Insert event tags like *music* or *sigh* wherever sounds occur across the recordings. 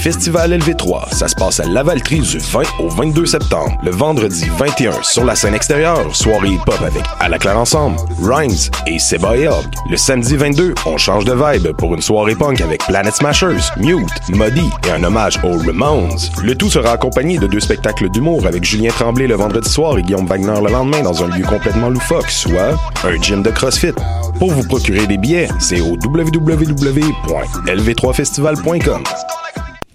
Festival LV3. Ça se passe à Lavaltrie du 20 au 22 septembre. Le vendredi 21, sur la scène extérieure, soirée hip-hop avec À la Claire Ensemble, Rhymes et Seba et. Le samedi 22, on change de vibe pour une soirée punk avec Planet Smashers, Mute, Muddy et un hommage aux Ramones. Le tout sera accompagné de deux spectacles d'humour avec Julien Tremblay le vendredi soir et Guillaume Wagner le lendemain dans un lieu complètement loufoque, soit un gym de CrossFit. Pour vous procurer des billets, c'est au www.lv3festival.com.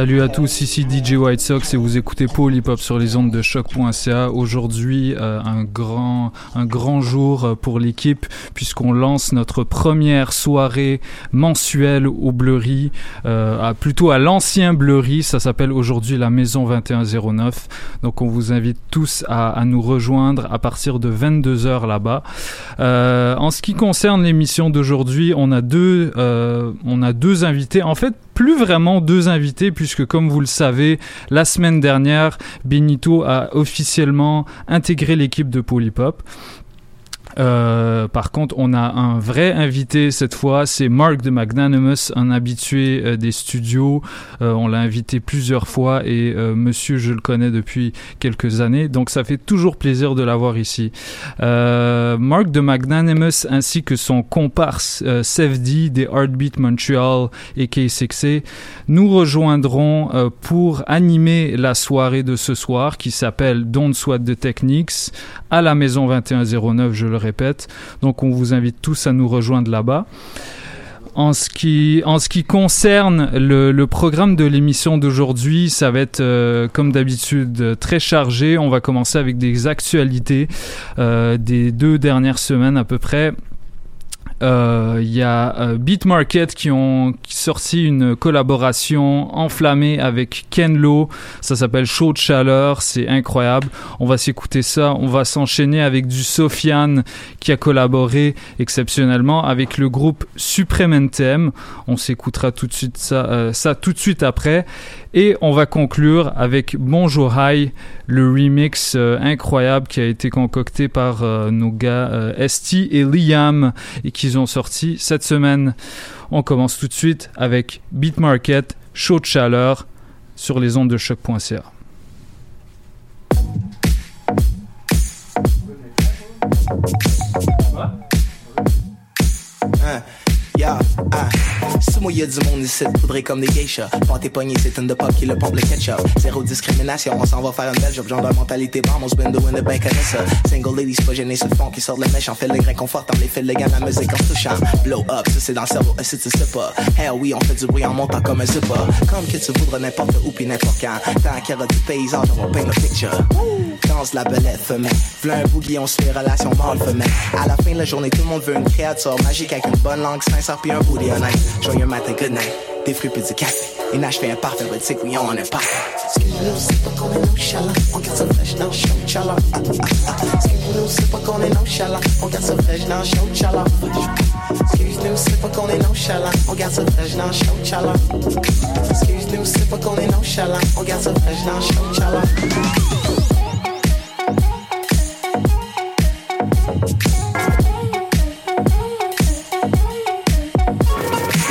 Salut à tous, ici DJ White Sox et vous écoutez Hop sur les ondes de choc.ca. Aujourd'hui, euh, un grand un grand jour pour l'équipe puisqu'on lance notre première soirée mensuelle au Bleury, euh, plutôt à l'ancien Bleury. Ça s'appelle aujourd'hui la Maison 2109. Donc on vous invite tous à, nous rejoindre à partir de 22 h là-bas. Euh, en ce qui concerne l'émission d'aujourd'hui, on a deux euh, on a deux invités. En fait, plus vraiment deux invités puisque comme vous le savez, la semaine dernière, Benito a officiellement intégré l'équipe de Polypop. Euh, par contre, on a un vrai invité cette fois, c'est Mark de Magnanimous, un habitué euh, des studios. Euh, on l'a invité plusieurs fois et monsieur, je le connais depuis quelques années, donc ça fait toujours plaisir de l'avoir ici. Mark de Magnanimous ainsi que son comparse Sefdi des Heartbeat Montreal et K6A nous rejoindront pour animer la soirée de ce soir qui s'appelle Don't Sweat the Techniques à la maison 2109, je le répète. Donc on vous invite tous à nous rejoindre là-bas. En ce qui, en ce qui concerne le, le programme de l'émission d'aujourd'hui, ça va être euh, comme d'habitude très chargé. On va commencer avec des actualités euh, des deux dernières semaines à peu près. Il euh, y a euh, Beat Market qui ont qui sorti une collaboration enflammée avec Ken Lo. Ça s'appelle Chaud de chaleur. C'est incroyable. On va s'écouter ça. On va s'enchaîner avec du Sofiane qui a collaboré exceptionnellement avec le groupe Supreme NTM. On s'écoutera tout de suite ça, euh, ça tout de suite après. Et on va conclure avec Bonjour High, le remix incroyable qui a été concocté par nos gars Esti et Liam et qu'ils ont sortis cette semaine. On commence tout de suite avec Beat Market, Chaud de chaleur, sur les ondes de choc.ca. Si moi du monde ici, faudrait comme des geishas. Pas tes poignets, c'est une de pop qui le pompe le ketchup. Zéro discrimination, on s'en va faire une belle job. Genre de mentalité bombe, on se bend de win de ben connaît ça. Single ladies pas gênés sur le fond qui sort de la mèche. On fait le grain confortant, les fils le gars, la musique en se touchant. Blow up, ça c'est dans le cerveau, si tu sais pas. Hell oui, on fait du bruit en montant comme un zipper. Comme que tu voudras n'importe où pis n'importe quand. Tant qu'il y aura du paysage, on va peindre picture. Danse la belette femelle. V'là un boogie, on se fait relation mâle femelle. À la fin de la journée, tout le monde veut une créature magique avec une bonne langue sincère puis un booty honnête. Joyeux matin, good night. Des fruits puis du café. Une achevé imparfait, but c'est on est pas. Excuse-nous, pas qu'on est. On garde le show. Excuse-nous, est. On show. Excuse-nous, pas est. On show. Excuse-nous. On show.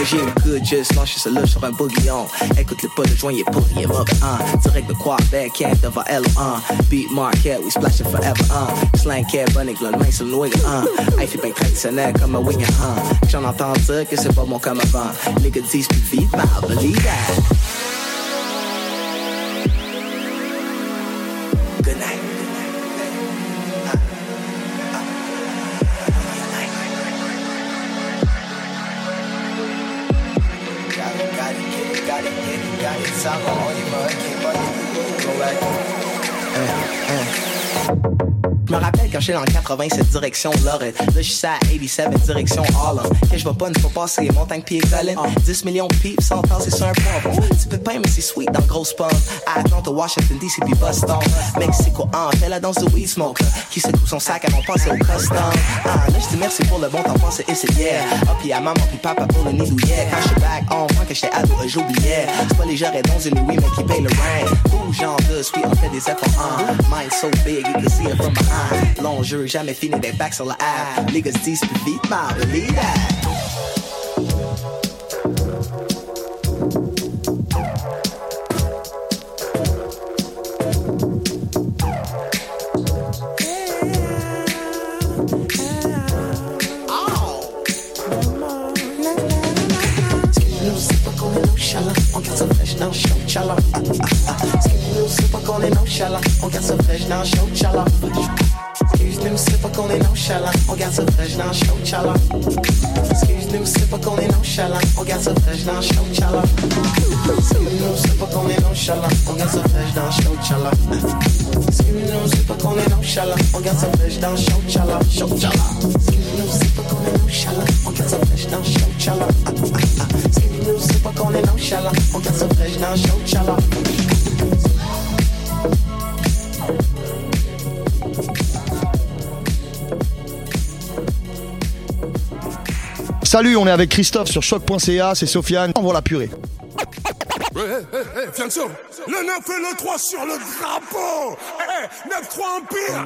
J'ai une good juste lâché ce sur un bouillon. Écoute le pas de joint, il est mauvais, hein. Direct de Quebec, camp devant L, hein. Beat market, we splashing forever, hein. Slang cat, bunny, glon, main sur le wing, hein. Fait bien traditionnel comme un winger, hein. J'en entends dire que c'est pas bon comme avant. Nigga disent plus vite, I believe that. Good night. It, got it. Ça va, on y va, ok, buddy. Go back. Uh, uh. Je me rappelle quand j'étais dans le 87 direction Lorette. Là, je suis à 87 direction Harlem. Que je vais pas une fois passer les montagnes pieds collines. 10 millions de pipes, 100 ans, c'est sur un poivron. Tu peux pas, mais c'est sweet dans le gros. À Atlanta, Washington DC, puis Boston. Mexico, ah, fait la danse de weed smoker. Qui secoue son sac avant de passer au custom. Ah, là, je dis merci pour le bon temps passé et c'est yeah. Ah, puis à maman, puis papa pour le nid douillet. Quand je suis back on, quand que j'étais ado, j'oubliais. C'est pas les gens dans une oui, mais qui paye le rent. Rouge, genre de sweet, on fait des efforts, hein. Mind so big, you can see it from behind grind. L'enjeu jamais fini des bacs sur la app. Niggas disent plus vite, ma believe that. dans show chala. Skip music, pas qu'on est nonchalant. On garde ça fraîche dans show chala. Skyznym syfoką i nonchalant Regarde ce flash dans show chala Skyznym syfoką i nonchalant Regarde ce flash dans show chala Skyznym syfoką i nonchalant Regarde ce flash dans show chala Skyznym syfoką i nonchalant Regarde ce flash dans show chala Show chala Skyznym syfoką i nonchalant Regarde ce flash show chala Skyznym syfoką i nonchalant Regarde ce flash show chala Salut, on est avec Christophe sur choc.ca, c'est Sofiane, envoie la purée. Hé, hé, Fianso, le 9 et le 3 sur le drapeau Hé, 9-3 Empire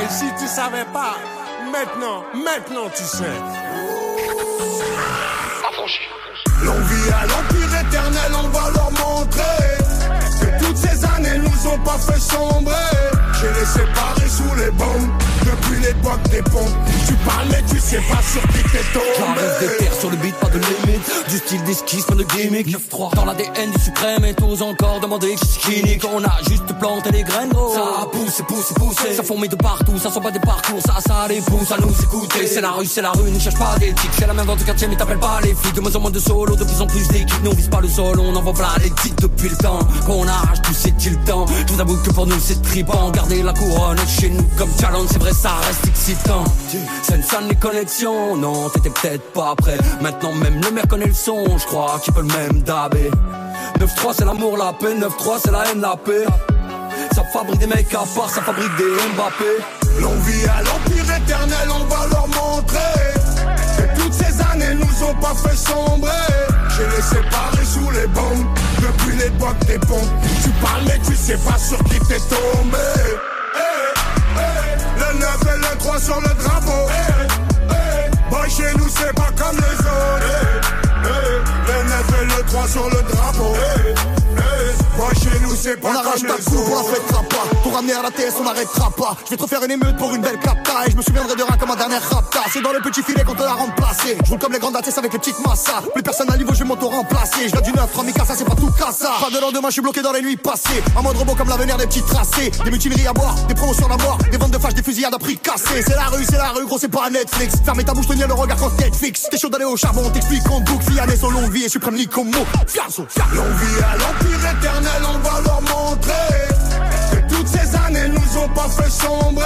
Hé, Si tu savais pas, maintenant, maintenant tu sais. Longue vie à l'empire éternel, on va leur montrer Que toutes ces années nous ont pas fait sombrer J'ai les séparés sous les bombes Depuis l'époque des pompes Tu parles mais tu sais pas sur qui t'es tombé. J'arrive des terres sur le beat, pas de limite. Du style d'esquisse, pas de gimmick 9-3 Dans l'ADN du suprême. Et tous encore demander c'est qui nique On a juste planté les graines Ça pousse, pousse, pousse Ça fourmille de partout, ça sent pas des parcours. Ça, ça les pousse à nous écouter. C'est la rue, c'est la rue, ne cherche pas d'éthique. C'est la même vente du quartier mais t'appelles pas les flics. De moins en moins de solo, de plus en plus d'équipes. Nous on vise pas le sol, on envoie plein les titres depuis le temps Qu'on arrache tout c'est-il temps Je vous avoue que pour nous c'est tripant Garder la couronne chez nous comme challenge C'est vrai ça reste excitant. C'est une sonne les connexions Non t'étais peut-être pas prêt. Maintenant même le maire connaît le son Je crois qu'il peut le même dabé 9-3 c'est l'amour la paix. 9-3 c'est la haine la paix. Ça fabrique des mecs à part Ça fabrique des Mbappé. Longue vie à l'empire éternel, on va leur montrer. Que toutes ces années nous ont pas fait sombrer. J'ai les séparés sous les bombes. Depuis l'époque des pompes. Tu parles mais tu sais pas sur qui t'es tombé le 3 sur le drapeau. Eh, eh, Boy chez nous c'est pas comme les autres. Eh, Le 9 et le 3 sur le drapeau Chez c'est pas On arrache ta coupe, on la fêtera pas. Pour ramener à la TS, on n'arrêtera pas. Je vais te refaire une émeute pour une belle capta. Et je me souviendrai de rien comme ma dernière rapta. C'est dans le petit filet qu'on te l'a remplacé. Je roule comme les grandes ATS avec les petites massas. Plus personne à niveau, je vais m'auto-remplacer. Je viens du 9, 3 ça c'est pas tout ça. Pas de lendemain, je suis bloqué dans les nuits passées. Un mode robot comme l'avenir des petits tracés. Des mutineries à boire, des promotions à mort. Des ventes de fâches, des fusillades à prix cassés. C'est la rue, c'est la rue, gros, c'est pas Netflix. Fermez ta bouche, tenir le regard quand Netflix. T'es chaud d'aller au charbon, t'explique en boucle. Fianès au vie et suprême comme mot. Fianso, L'envie à l'empire éternel, on va leur montrer. Que toutes ces années nous ont pas fait sombrer.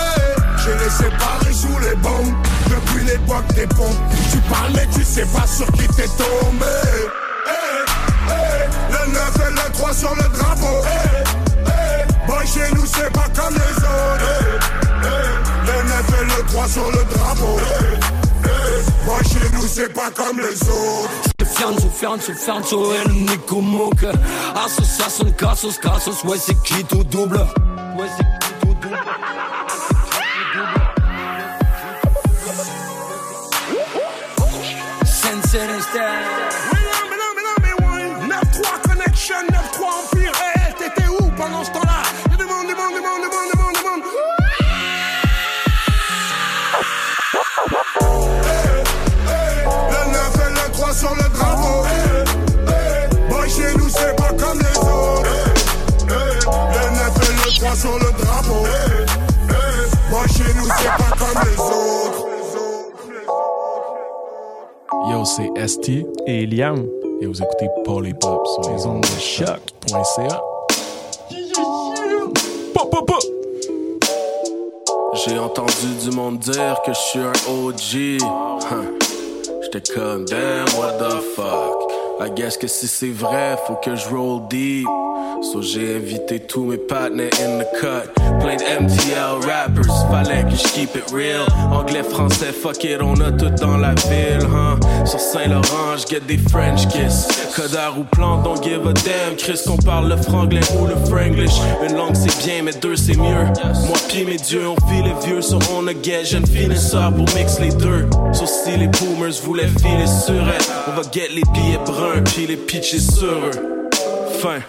J'ai les séparés sous les bombes. Depuis l'époque des pompes. Tu parles, mais tu sais pas sur qui t'es tombé. Hey, hey, le 9 et le 3 sur le drapeau. Hey, Boy, chez nous, c'est pas comme les autres. Le 9 et le 3 sur le drapeau. Moi chez nous c'est pas comme les autres. Fianzo, fianzo, fianzo, el Nico Mouk Association, casos, casos, ouais c'est qui tout double? Ouais c'est c'est ST Et Liam. et vous écoutez Paul et Pop sur les ondes de choc.ca. J'ai entendu du monde dire que je suis un OG. Huh. J'étais comme damn, what the fuck? I guess que si c'est vrai, faut que je roll deep. So j'ai invité tous mes partners in the cut. Plein de MTL rappers, fallait que je keep it real. Anglais, français, fuck it, on a tout dans la ville, huh? Sur Saint-Laurent, get des French kiss. Codard ou plan, don't give a damn. Chris, qu'on parle le franglais ou le franglish. Une langue c'est bien, mais deux c'est mieux. Moi pis mes dieux, on file les vieux, so on a get jeune finisseur pour mix les deux. So si les boomers voulaient filer sur elle, on va get les billets bruns puis les pitcher sur eux. Fin.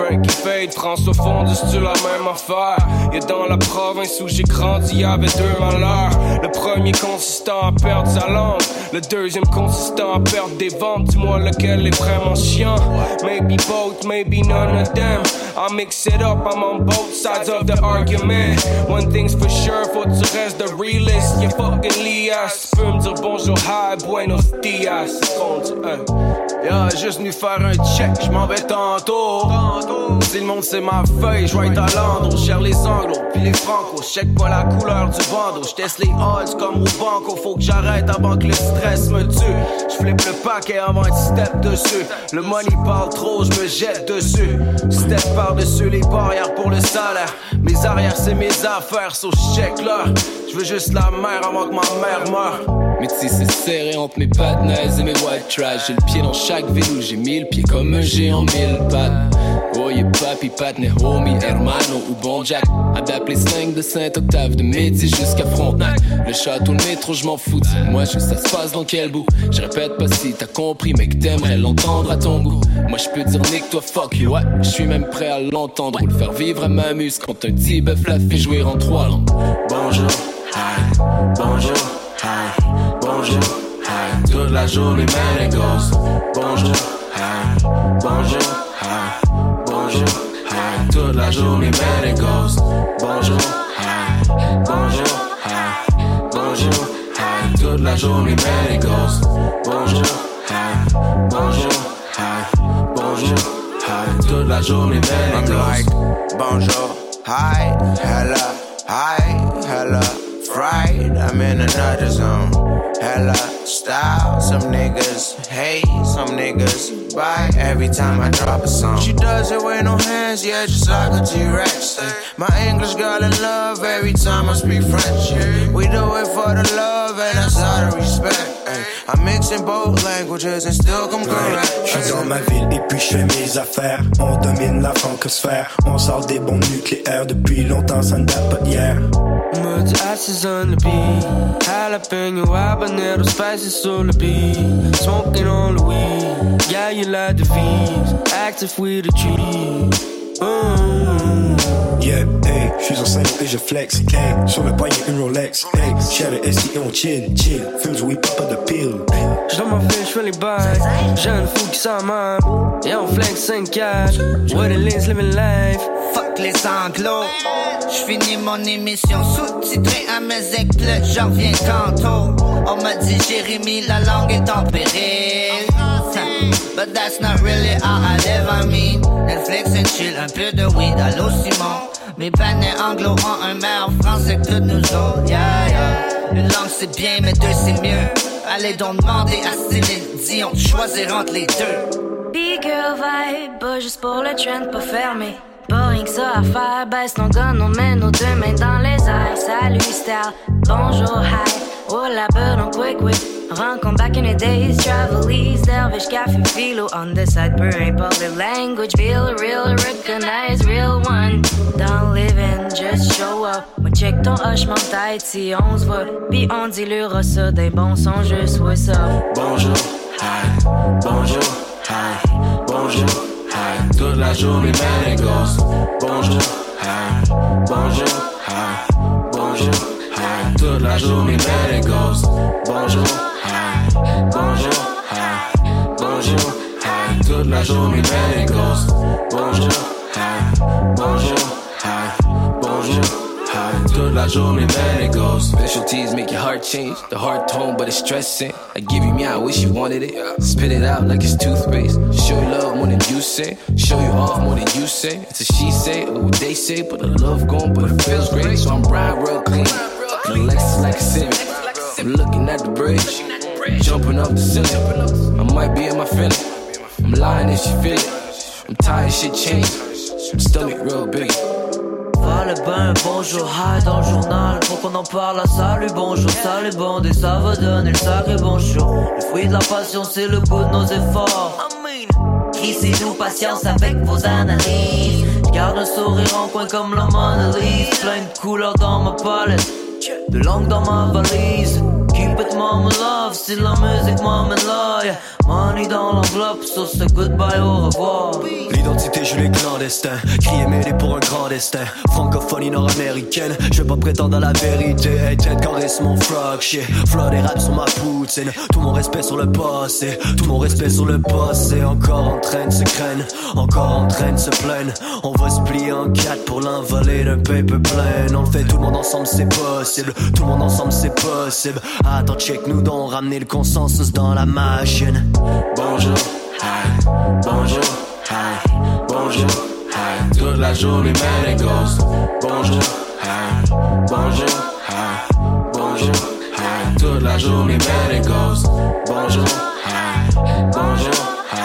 Frankie Fade, François Fond, c'est la même affaire. Et dans la province où j'ai grandi, avait deux malheurs. Le premier consistant à perdre sa langue, le deuxième consistant à perdre des ventes. Dis-moi lequel est vraiment chiant. Maybe both, maybe none of them. I mix it up, I'm on both sides of the argument. One thing's for sure, faut que tu restes the realist. You fucking lias. Tu peux me dire bonjour, hi, buenos dias. Seconde 1. Euh. Yeah, juste venu faire un check, je m'en vais tantôt. Si le monde c'est ma feuille, je vais être à Londres. Cher les anglos, puis les francos. Check pas la couleur du bandeau. Je teste les odds comme au banco. Faut que j'arrête avant que le stress me tue. Je flippe le paquet avant de step dessus. Le money parle trop, je me jette dessus. Step par-dessus les barrières pour le salaire. Mes arrières, c'est mes affaires, so check l'heure. Je veux juste la mer avant que ma mère meure. Mais si c'est serré entre mes patnais et mes white trash, j'ai le pied dans le chaque ville où j'ai mille pieds comme un géant mille pattes. Y'a papi, patne, homie, hermano ou bon jack. Adapte les slang de Saint-Octave, de midi jusqu'à Frontenac. Le château, le métro, je m'en fous. Moi, je sais ça se passe dans quel bout. Je répète pas si t'as compris, mais que t'aimerais l'entendre à ton goût. Moi, je peux dire nique toi, fuck you. Ouais, je suis même prêt à l'entendre ou le faire vivre à ma muse quand un petit bœuf la fait jouer en trois langues. Bonjour, hi, bonjour, hi, bonjour. Toute la journée, man, it goes. Bonjour, hi, bonjour, hi, bonjour, hi. Toute la journée, man, it goes. Bonjour, hi, bonjour, hi, bonjour, hi. Toute la journée, man, it goes. Bonjour, hi, bonjour, hi, bonjour, hi. Toute la journée, man, it goes. I'm like, bonjour, hi, hella, hi, hella, fried. I'm in another zone. Hella style. Some niggas hate, some niggas buy every time I drop a song. She does it with no hands, yeah, just like a T-Rex. eh. My English girl in love every time I speak French. We do it for the love and that's out of respect. eh. I'm mixing both languages and still come correct. Je suis dans ma ville et puis je fais mes affaires. On domine la francosphère. On sort des bombes nucléaires depuis longtemps, ça ne date pas d'hier. Ashes on the beat. Jalapeno, habanero, spices on the beat. Smoking on the weed. Yeah, you like the V's. Active with the trees. Uh, et je flex. Hey, sur le poignet une Rolex. Hey, share le SI et on chin. chill, chill. Fumes oui, pas de pile. J'dans ma file, j'fais les bails. Jeune fou qui s'en. Et on flex 5-4. Where the links living life. Les anglos. J'finis mon émission sous-titrée à mes éclats. J'en viens tantôt. On m'a dit Jérémy, la langue est en péril. But that's not really how I live, I mean. Netflix and chill, un peu de weed, allô Simon. Mes panais anglo ont un meilleur français que tous nous autres, yeah, yeah. Une langue c'est bien, mais deux c'est mieux. Allez donc demander à Céline Dion de choisir entre les deux. Big girl vibe, pas juste pour le trend, pas fermé. Que ça à faire, baisse ton gun, on met nos deux mains dans les airs. Salut style, bonjour, hi, oh la bird on quick quick. Rencontre back in the days, travel ease, dervish, café, philo on the side, peu importe le language, feel real, recognize real one. Don't live in, just show up. Moi check ton mon tête si on se voit. Pis on dilura ça d'un bon son, juste ouais ça. Bonjour, hi, bonjour, hi, bonjour. Toute la journée, man, it goes. Bonjour, hi, bonjour, hi, bonjour, hi. Toute la journée, man, it goes. Bonjour, hi, bonjour, hi, bonjour, hi. Toute la journée, man, it goes. Bonjour, hi, bonjour. Toute la journée, man, it goes. Specialties make your heart change. The heart tone, but it's stressing. I give you me, I wish you wanted it. Spit it out like it's toothpaste. Show you love more than you say. Show you off more than you say. It's a she say or what they say, but the love gone, but it feels great. So I'm riding real clean. The Lexus like a Civic. I'm looking at the bridge, jumping up the ceiling. I might be in my feeling. I'm lying if she feel it. I'm tired, shit changed. Stomach real big. Fallait ben bonjour, hi dans le journal. Faut qu'on en parle, à salut, bonjour, salut, bon Et ça va donner le sacré bonjour. Le fruit de la passion, c'est le goût de nos efforts. Crissez-nous patience avec vos analyses. Garde un sourire en coin comme la Mona Lisa. Plein de couleurs dans ma palette. De langue dans ma valise L'identité, je l'ai clandestin. Crier mêlé pour un grand destin. Francophonie nord-américaine, je vais pas prétendre à la vérité. Hey, tête caresse mon frog shit. Flood et rap sur ma poutine. Tout mon respect sur le passé. Tout mon respect sur le passé. Encore en train de se craindre. Encore en train de se plaindre. On va se plier en quatre pour l'envoler d'un paper plein. On le fait tout le monde ensemble, c'est possible. Tout le monde ensemble, c'est possible. Attends, check nous donc, ramener le consensus dans la machine. Bonjour, hi, bonjour, hi, bonjour, hi. Toute la journée, it goes. Bonjour, hi, bonjour, hi, bonjour, hi. Toute la journée, man, it goes. Bonjour, hi, bonjour, hi,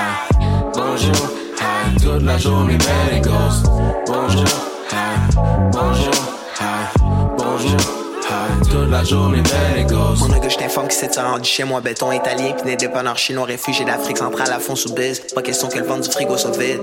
bonjour, hi. Toute la journée, it goes. Bonjour, hi, bonjour. Toute la journée. Mon je t'informe c'est un rendu chez moi, béton italien, puis dépanneurs chinois réfugiés d'Afrique centrale à fond sous biz. Pas question que le vent du frigo soit vide.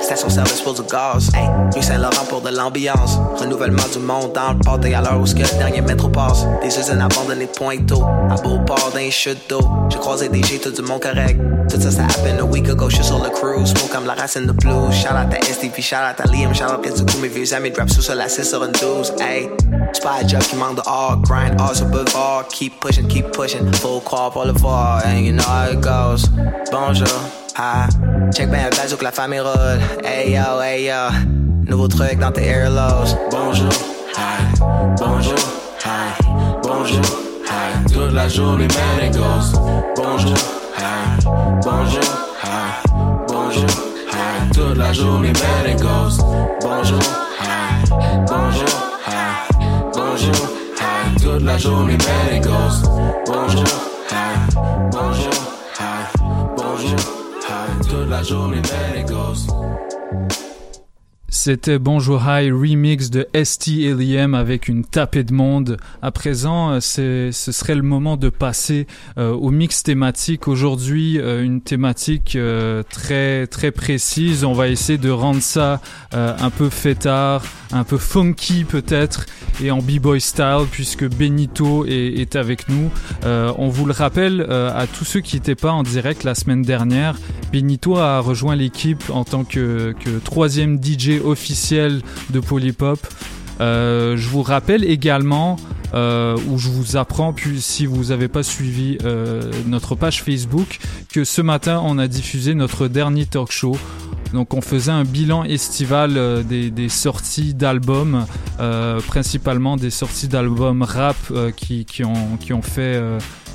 Station service pour du gaz. Hey, rue Saint-Laurent pour de l'ambiance. Renouvellement du monde dans le port à l'heure où ce que le dernier métro passe. Des usines abandonnées de Pointeau. À Beauport d'un chute d'eau. J'ai croisé des G, tout du monde correct. Tout ça, ça happened a week ago. J'suis sur le cruise. Smoke comme la racine de blues. Shout out à STP, shout out à Liam, shout out à du coup mes vieux amis de rap sous sur la 6 sur une 12. Hey, c'est pas un job qui manque de hard Hard sur boulevard. Keep pushing, keep pushing. Full le voir. And you know how it goes. Bonjour. Hi. Check ben que la famille roule. Hey yo, hey yo. Nouveau truc dans tes airlows. Bonjour, hi, bonjour, hi, bonjour, hi. Toute la journée, man, it goes. Bonjour, hi, bonjour, hi, bonjour, hi. Toute la journée, man, it goes. Bonjour, hi, bonjour. Toute la journée, man, it goes. Bonjour, hi, bonjour, hi, bonjour, hi. Toute la journée, man, it goes. C'était Bonjour High remix de ST Liam avec une tapée de monde. À présent, euh, ce serait le moment de passer euh, au mix thématique. Aujourd'hui, euh, une thématique très très précise. On va essayer de rendre ça un peu fêtard, un peu funky peut-être, et en b-boy style puisque Benito est, avec nous. On vous le rappelle à tous ceux qui n'étaient pas en direct la semaine dernière, Benito a rejoint l'équipe en tant que troisième DJ officiel de Polypop. Euh, je vous rappelle également, euh, ou je vous apprends, puis si vous n'avez pas suivi euh, notre page Facebook, que ce matin on a diffusé notre dernier talk show. Donc on faisait un bilan estival euh, des, sorties d'albums, principalement des sorties d'albums rap qui, ont, fait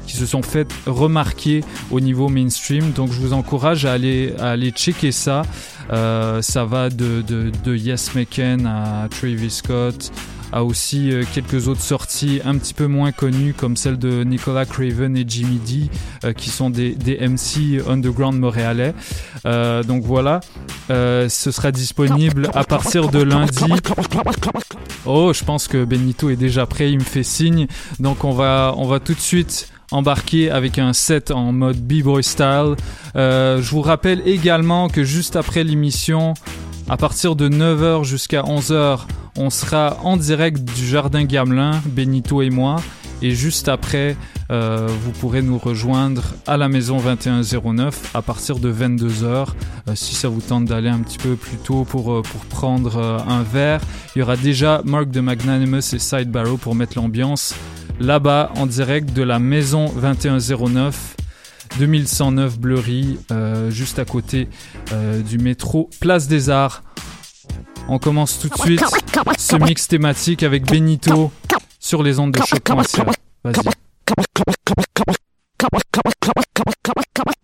qui se sont fait remarquer au niveau mainstream. Donc je vous encourage à aller, à aller checker ça. Euh, ça va de, de, Yes McCann à Travis Scott, à aussi euh, quelques autres sorties un petit peu moins connues comme celle de Nicolas Craven et Jimmy D euh, qui sont des, des MC underground montréalais. Donc voilà, ce sera disponible à partir de lundi. Oh, je pense que Benito est déjà prêt, il me fait signe. Donc on va, on va tout de suite embarqué avec un set en mode b-boy style. Euh, je vous rappelle également que juste après l'émission, à partir de 9h jusqu'à 11h, on sera en direct du Jardin Gamelin, Benito et moi. Et juste après, euh, vous pourrez nous rejoindre à la maison 2109 à partir de 22h. Euh, si ça vous tente d'aller un petit peu plus tôt pour, pour prendre un verre, il y aura déjà Mark de Magnanimous et Side Barrow pour mettre l'ambiance là-bas en direct de la maison 2109 2109 Bleury, euh, juste à côté euh, du métro Place des Arts. On commence tout de suite ce mix thématique avec Benito sur les ondes de choc.ca. Vas-y.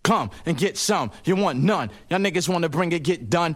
Come and get some. You want none. Y'all niggas wanna bring it, get done.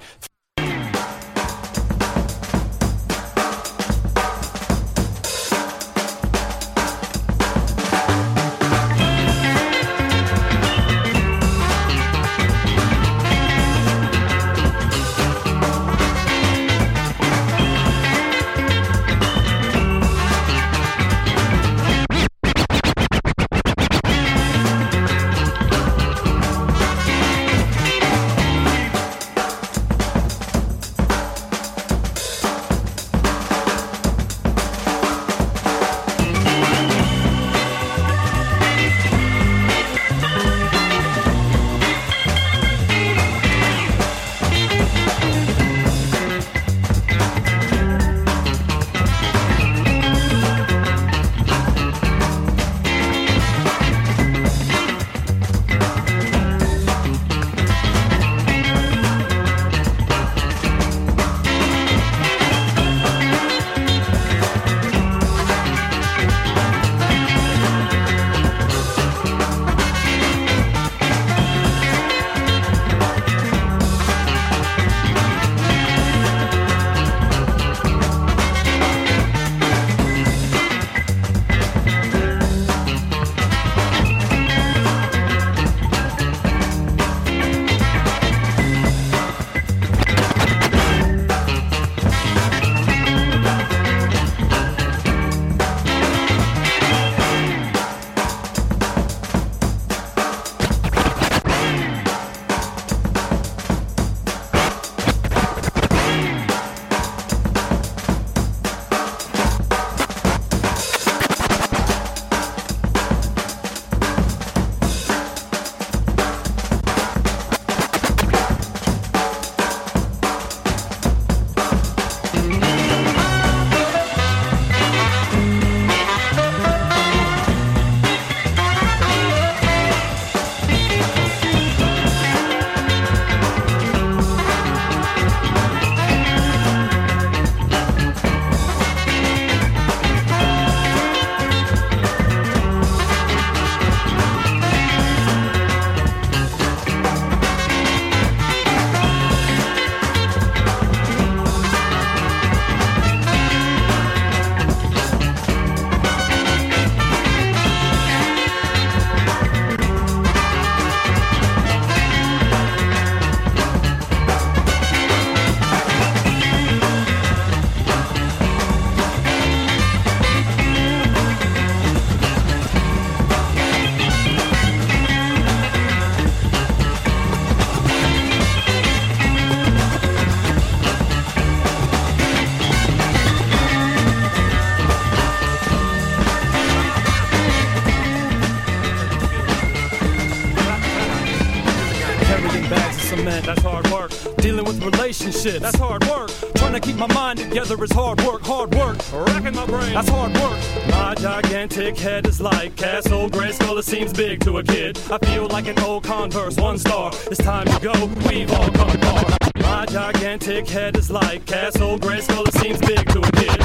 Relationships, that's hard work. Trying to keep my mind together is hard work, hard work. Racking my brain, that's hard work. My gigantic head is like Castle Grayskull, it seems big to a kid. I feel like an old Converse, one star. It's time to go, we've all come far. My gigantic head is like Castle Grayskull, it seems big to a kid.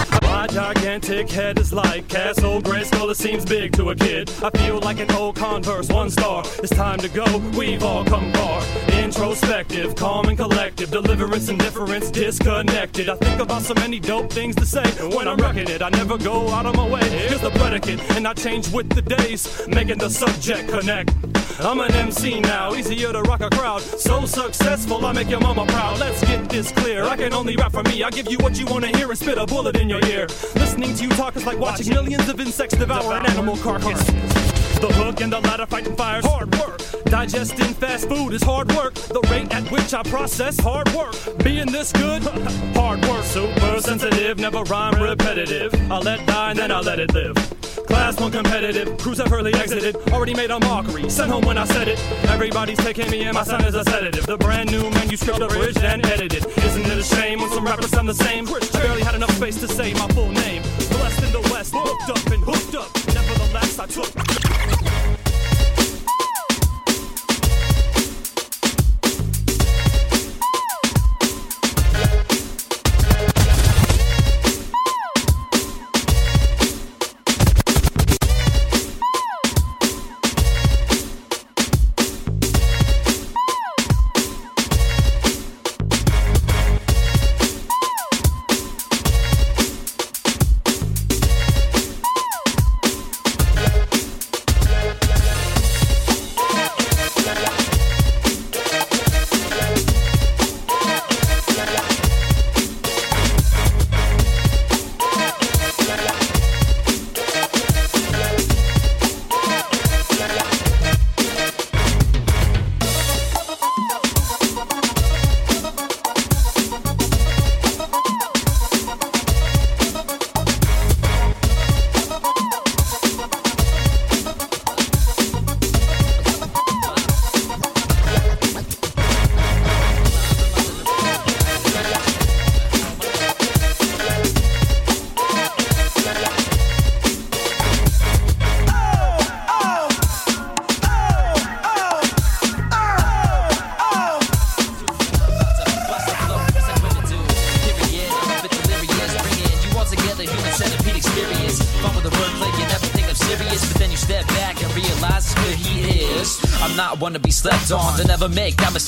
My gigantic head is like Castle Grayskull, it seems big to a kid. I feel like an old Converse, one star. It's time to go, we've all come far. Introspective, calm and collective, deliverance and difference disconnected. I think about so many dope things to say when I'm wrecking it. I never go out of my way, here's the predicate, and I change with the days, making the subject connect. I'm an MC now, easier to rock a crowd. So successful, I make your mama proud. Let's get this clear. I can only rap for me. I give you what you wanna hear and spit a bullet in your ear. Listening to you talk is like watching millions of insects devour an animal carcass. The hook and the ladder fighting fires. Hard work. Digesting fast food is hard work. The rate at which I process hard work. Being this good, *laughs* hard work. Super sensitive, never rhyme repetitive. I let die and then I let it live. Class one competitive, crews have early exited. Already made a mockery, sent home when I said it. Everybody's taking me and my son is a sedative. The brand new manuscript abridged and edited. Isn't it a shame when some rappers sound the same? I barely had enough space to say my full name. Blessed in the West, hooked up and hooked up. Nevertheless, I took.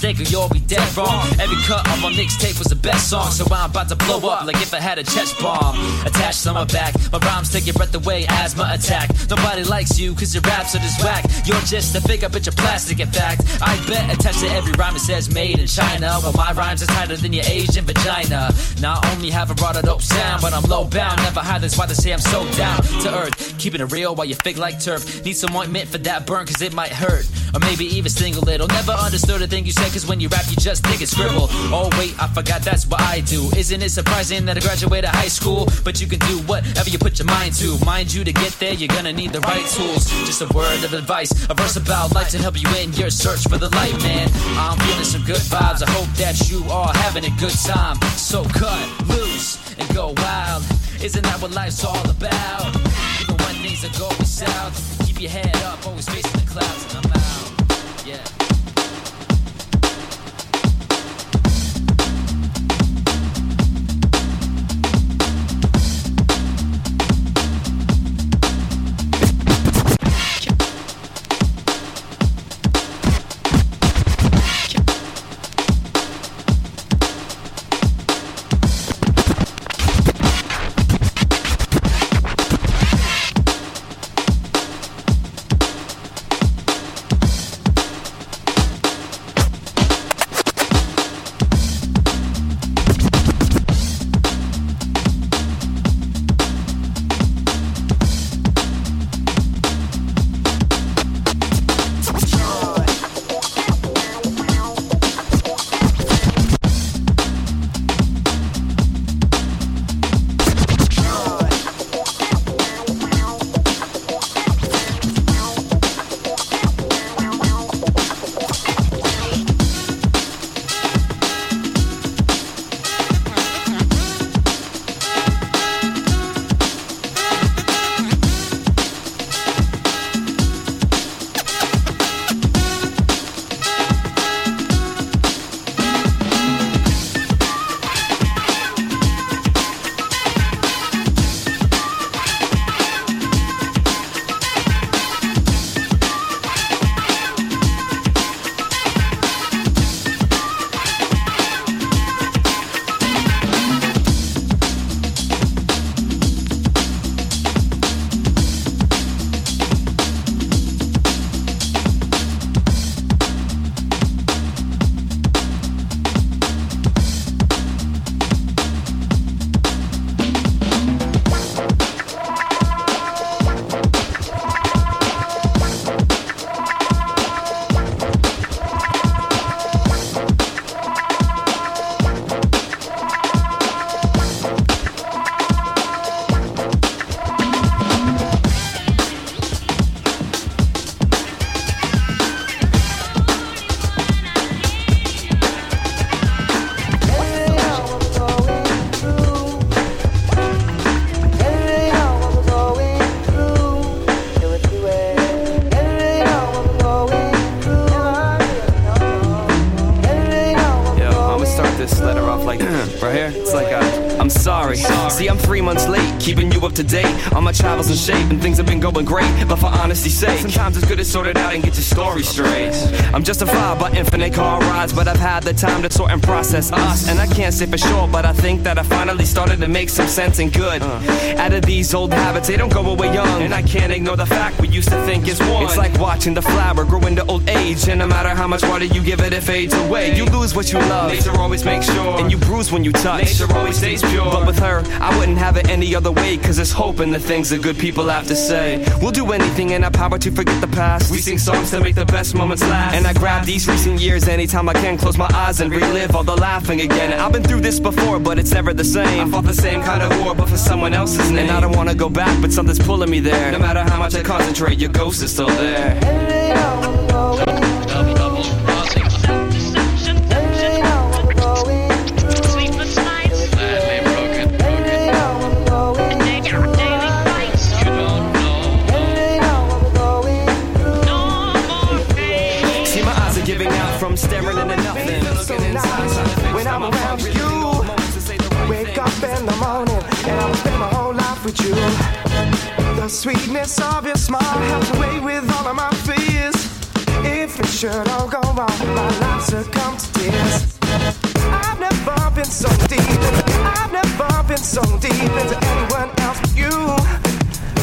Mistake or you'll be dead wrong. Every cut of my mixtape was the best song, so I'm about to blow up like if I had a chest bomb attached to my back. My rhymes take your breath away, asthma attack. Nobody likes you cause your raps are just whack. You're just a up bitch of plastic, in fact. I bet attached to every rhyme it says made in China. Well, my rhymes are tighter than your Asian vagina. Not only have I brought a dope sound, but I'm low bound. Never hide, that's why they say I'm so down to earth. Keeping it real while you fake like turf. Need some ointment for that burn cause it might hurt. Or maybe even sting a little. Never understood a thing you say, cause when you rap, you just think it's scribble. Oh, wait, I forgot that's what I do. Isn't it surprising that I graduated high school? But you can do whatever you put your mind to. Mind you, to get there, you're gonna need the right tools. Just a word of advice, a verse about life to help you in your search for the light, man. I'm feeling some good vibes. I hope that you are having a good time. So cut loose and go wild. Isn't that what life's all about? Even when things are going south, keep your head up, always facing the clouds, my travels and shape, and things have been going great. For honesty's sake, sometimes it's good to sort it out and get your story straight. I'm justified by infinite car rides, but I've had the time to sort and process us. And I can't say for sure, but I think that I finally started to make some sense and good. Uh. Out of these old habits, they don't go away young. And I can't ignore the fact we used to think is one. It's like watching the flower grow into old age, and no matter how much water you give it, it fades away. You lose what you love. Nature always makes sure. And you bruise when you touch. Nature always stays pure. But with her, I wouldn't have it any other way, cause it's hope in the things that good people have to say. We'll do anything in our power to forget the past. We sing songs to make the best moments last. And I grab these recent years anytime I can, close my eyes and relive all the laughing again. I've been through this before, but it's never the same. I fought the same kind of war, but for someone else's name. And I don't wanna go back, but something's pulling me there. No matter how much I concentrate, your ghost is still there. The sweetness of your smile helps away with all of my fears. If it should all go wrong, my life succumb to tears. I've never been so deep, I've never been so deep into anyone else but you.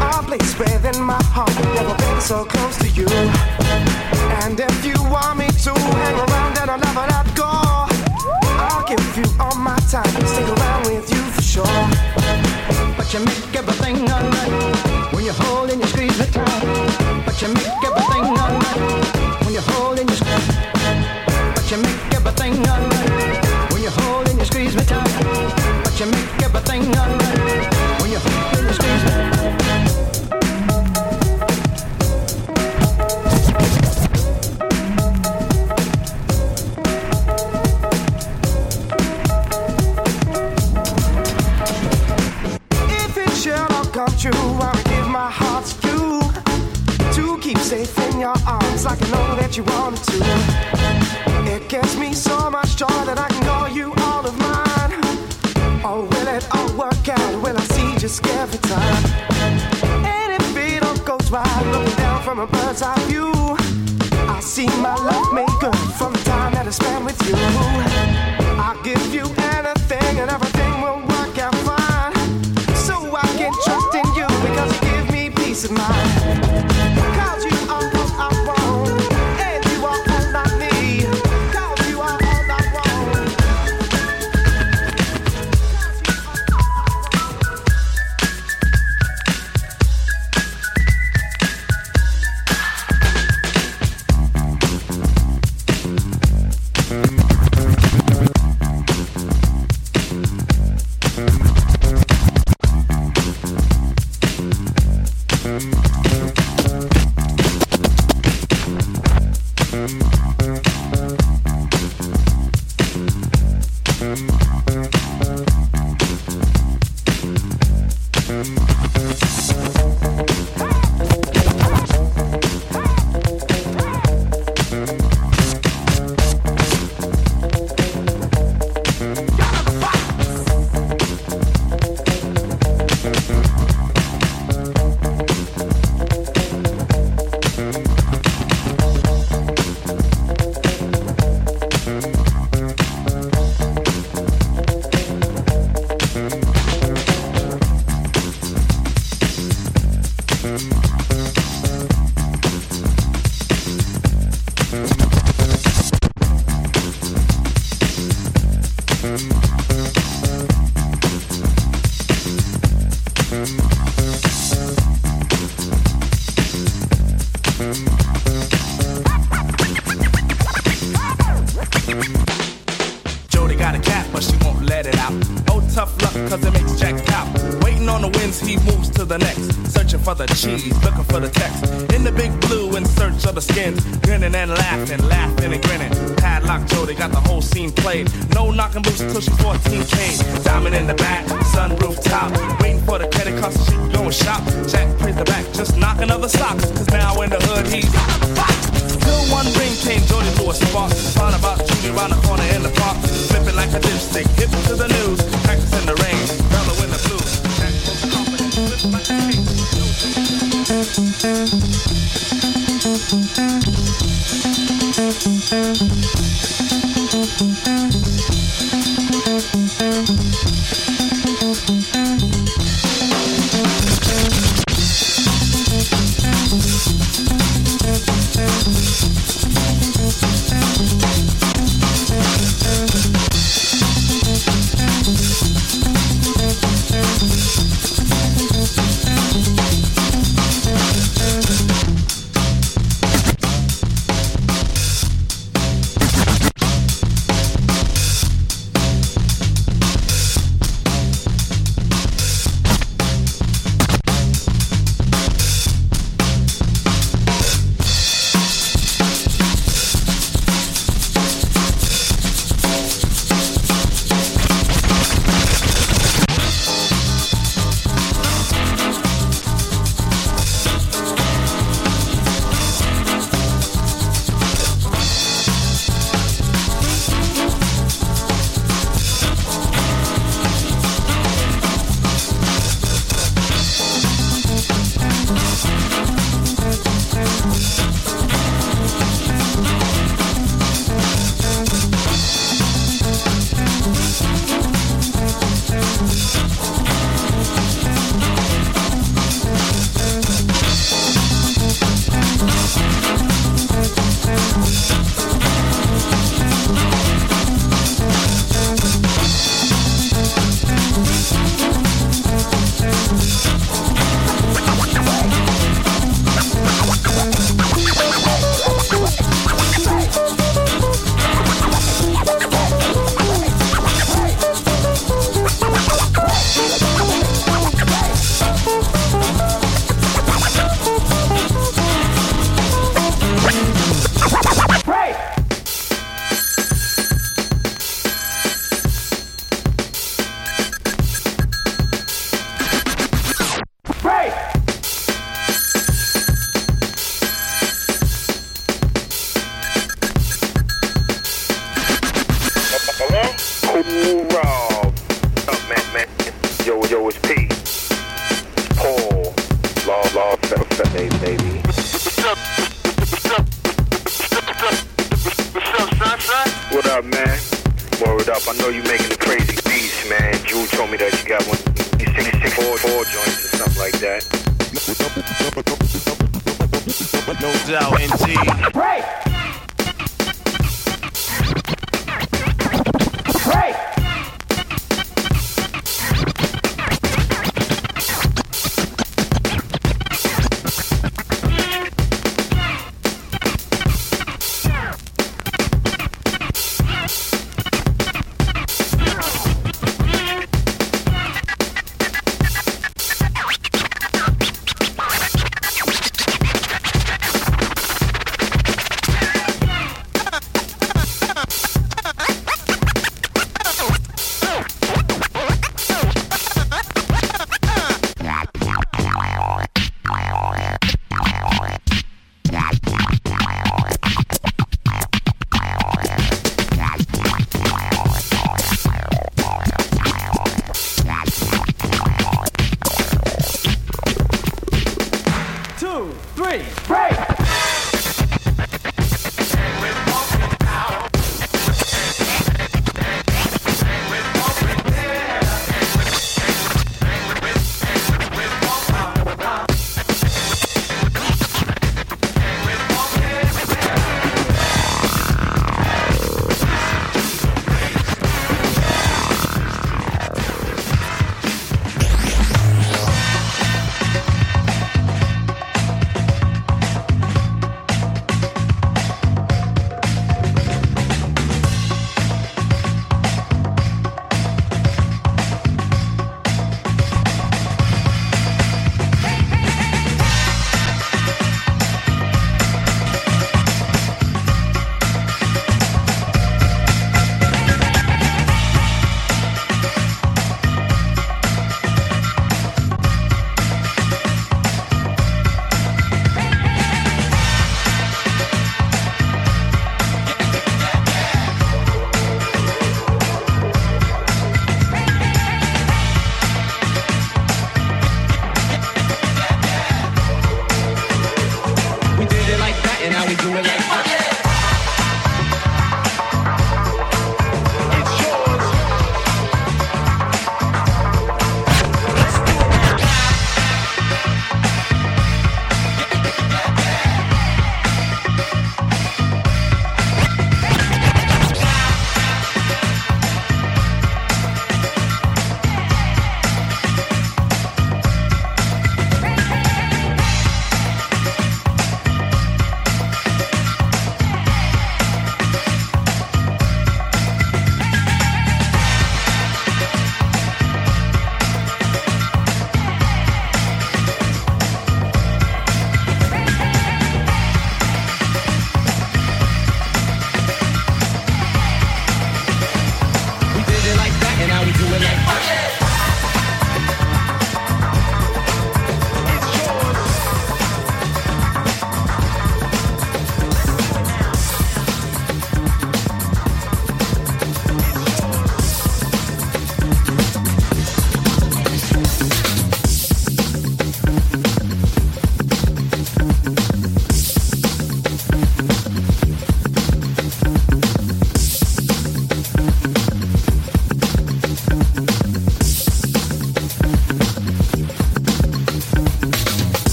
A place within my heart, never been so close to you.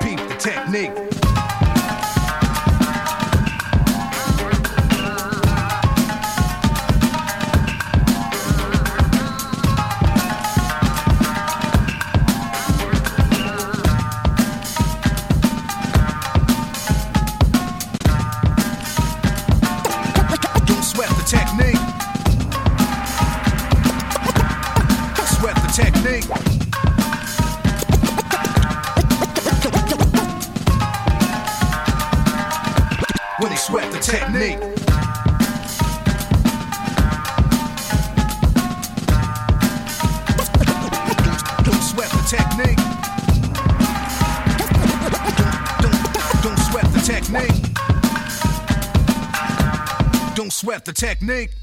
peep the technique. The technique.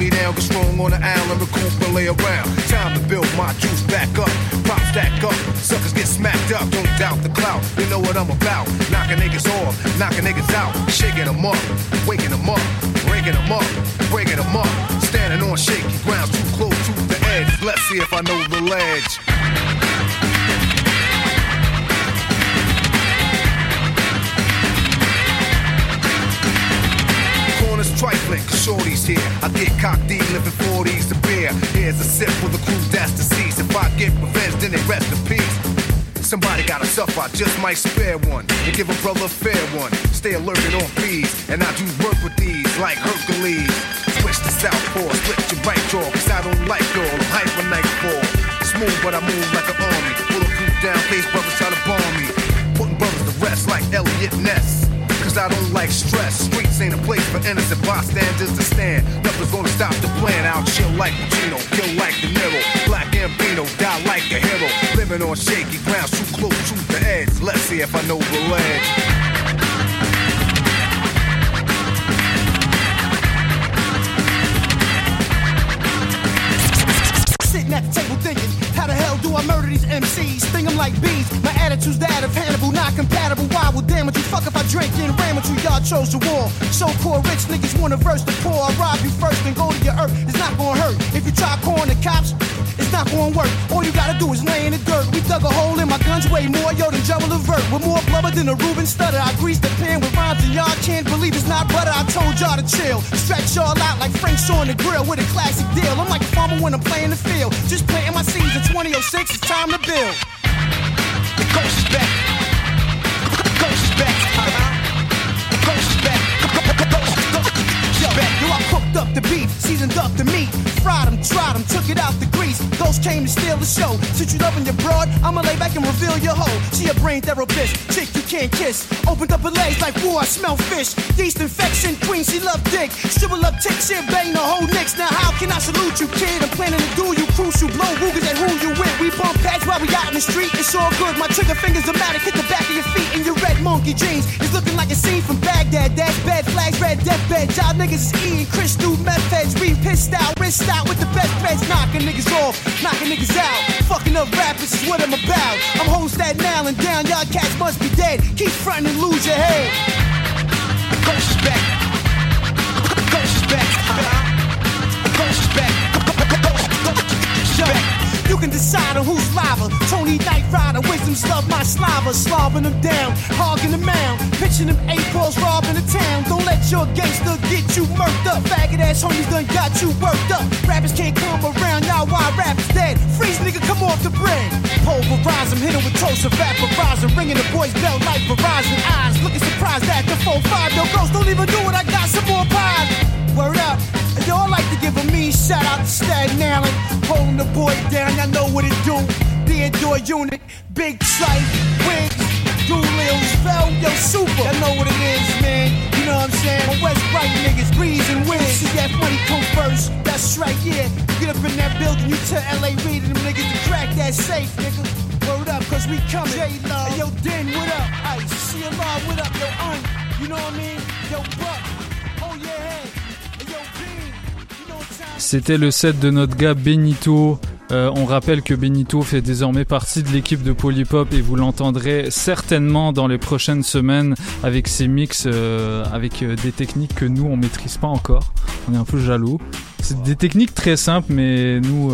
Boogie down. Get strong on the island, recoup and lay around. Time to build my juice back up. Pop stack up. Suckers get smacked up. Don't doubt the clout. You know what I'm about. Knocking niggas off, knocking niggas out. Shaking them up, waking them up, breaking them up, breaking them up. Standing on shaky ground, too close to the edge. Let's see if I know the ledge. Trifling, cause shorty's here. I get cocked D, living 40s to beer. Here's a sip for the crew that's deceased. If I get revenge, then they rest in peace. Somebody gotta suffer, I just might spare one. And give a brother a fair one. Stay alerted on fees. And I do work with these like Hercules. Switch to southpaw, split your right jaw. Cause I don't like all the hyper nightfall. Smooth, but I move like an army. Pull a Bulletproof down, case brothers try to bomb me. Putting brothers to rest like Eliot Ness. Cause I don't like stress. Streets ain't a place for innocent bystanders to stand. Nothing's gonna stop the plan. I'll chill like Pacino, kill like De Niro. Black and Ambino, die like a hero. Living on shaky ground, too close to the edge. Let's see if I know the ledge. Sitting at the table thinking, how the hell do I murder these MCs? Sting them like bees. My attitude's that of Hannibal, not compatible. Why? Well, damn, hammer to fuck if I drink and ram until y'all chose the war. So poor rich niggas wanna verse the poor. I rob you first and go to your earth. It's not gonna hurt. If you try calling the cops, it's not gonna work. All you gotta do is lay in the dirt. We dug a hole in my guns way more yo than Joe Levert. With more blubber than a Ruben Studdard. I greased the pan with rhymes and y'all can't believe it's not butter. I told y'all to chill. Stretch y'all out like Frank's on the grill with a classic deal. I'm like a farmer when I'm playing the field. Just planting my seeds in 2006. It's time to build. The ghost is back. Ghost is back. Cooked up the beef, seasoned up the meat, fried them, tried them, took it out the grease. Those came to steal the show. Since you loving your broad, I'ma lay back and reveal your hoe. She a brain therapist, chick you can't kiss. Opened up her legs like, whoa, I smell fish. Yeast infection, queen, she love dick. Shrivel up tick, shit, bang the whole nicks. Now how can I salute you, kid? I'm planning to do you crucial, blow Rugers at who you with. We bump pads while we out in the street, it's all good. My trigger fingers are matic, hit the back of your feet in your red monkey jeans. It's looking like a scene from Baghdad. That's bad flags, red deathbed. Y'all niggas is eating crystal meth heads. We pissed out, wrist out with the best beds. Knocking niggas off, knocking niggas out. Fucking up rappers is what I'm about. I'm holding Staten and down, y'all cats must be dead. Keep fronting and lose your head. Ghost back. You can decide on who's lava. Tony Knight Rider, wisdom's love my slava. Slobbing them down, hogging the mound. Pitching them balls, robbing the town. Don't let your gangster get you murked up. Faggot ass homies done got you worked up. Rappers can't come around, now why rappers dead? Freeze nigga, come off the bread. Pulverize them, hit him with toast, vaporize them. Ringing the boys' bell like Verizon. Eyes looking surprised at the 4-5. Yo, ghost, don't even do it, I got some more pies. Word up. Yo, I like to give a mean shout out to Staten Island. Holding the boy down, y'all know what it do. Theodore unit, big sight, wigs, Doolittles, fell, yo, super. Y'all know what it is, man. You know what I'm saying? My West Bright niggas, breeze and wigs. See that money come first. That's right, yeah. Get up in that building, you tell LA Reid and them niggas to crack that safe, nigga. Word up, cause we coming. J-Love. Yo, Den, what up? Ice, CLR, what up? Yo, Un, you know what I mean? Yo, Buck. C'était le set de notre gars Benito. Euh, on rappelle que Benito fait désormais partie de l'équipe de Polypop et vous l'entendrez certainement dans les prochaines semaines avec ses mix, euh, avec euh, des techniques que nous on maîtrise pas encore. On est un peu jaloux. C'est des techniques très simples, mais nous,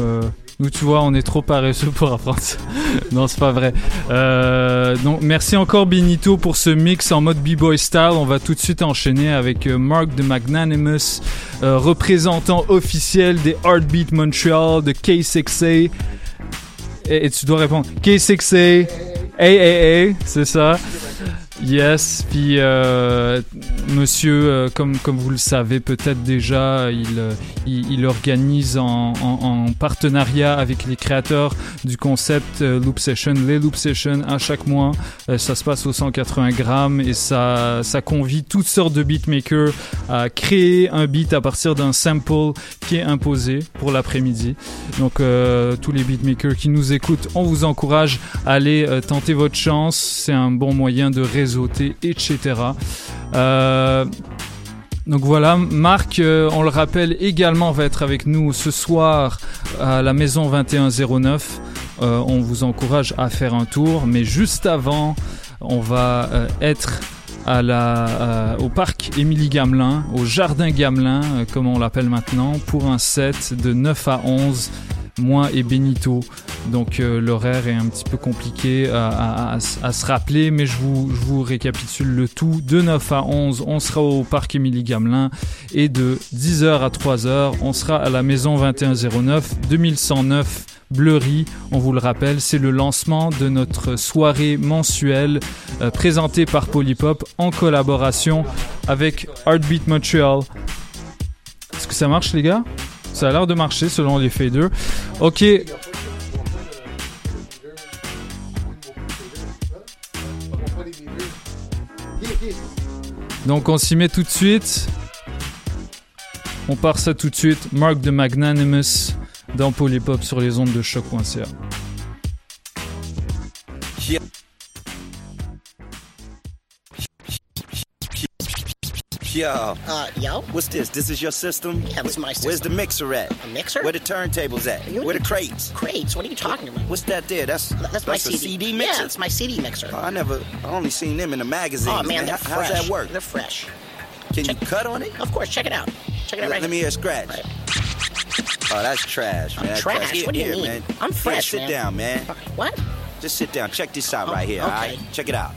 nous tu vois, on est trop paresseux pour apprendre ça. *laughs* non, c'est pas vrai. Euh, donc merci encore Benito pour ce mix en mode b-boy style. On va tout de suite enchaîner avec euh, Mark de Magnanimous, euh, représentant officiel des Heartbeat Montreal de K6A. Et, et tu dois répondre K6A, AAA, c'est ça. Yes, puis euh, monsieur, euh, comme, comme vous le savez peut-être déjà, il, euh, il, organise en, en, en partenariat avec les créateurs du concept Loop Session, les Loop Sessions à chaque mois. Ça se passe au 180 grammes et ça, ça convie toutes sortes de beatmakers à créer un beat à partir d'un sample qui est imposé pour l'après-midi. Donc tous les beatmakers qui nous écoutent, on vous encourage à aller tenter votre chance. C'est un bon moyen de réseauter, etc. Euh, donc voilà, Marc, euh, on le rappelle également, va être avec nous ce soir à la maison 2109. Euh, on vous encourage à faire un tour, mais juste avant, on va être au parc Émilie Gamelin, au jardin Gamelin, comme on l'appelle maintenant, pour un set de 9 à 11 moi et Benito. Donc euh, l'horaire est un petit peu compliqué à, se rappeler, mais je vous, je vous récapitule le tout. De 9 à 11, on sera au parc Émilie Gamelin et de 10h à 3h, on sera à la maison 2109 2109 Bleury. On vous le rappelle, c'est le lancement de notre soirée mensuelle euh, présentée par Polypop en collaboration avec Heartbeat Montreal. Est-ce que ça marche les gars? Ça a l'air de marcher selon les faders. Ok. Donc on s'y met tout de suite. On part ça tout de suite. Mark de Magnanimous dans Polypop sur les ondes de choc.ca. Yo. Uh, yo? What's this? This is your system? Yeah, this is my system. Where's the mixer at? A mixer? Where the turntables at? You- Where the crates? Crates? What are you talking about? What's that there? That's That's my a CD. CD mixer. Yeah, it's my CD mixer. Oh, I never, I only seen them in the magazines. Oh man, they're How- fresh. How's that work? They're fresh. Can you cut on it? Of course, check it out. Check it out Let, right let me hear a scratch. Oh, that's trash, man. That's trash? What do you here, mean? Man. I'm Here, fresh, sit man. down, man. What? Just sit down. Check this out Oh, right here. All right, check it out.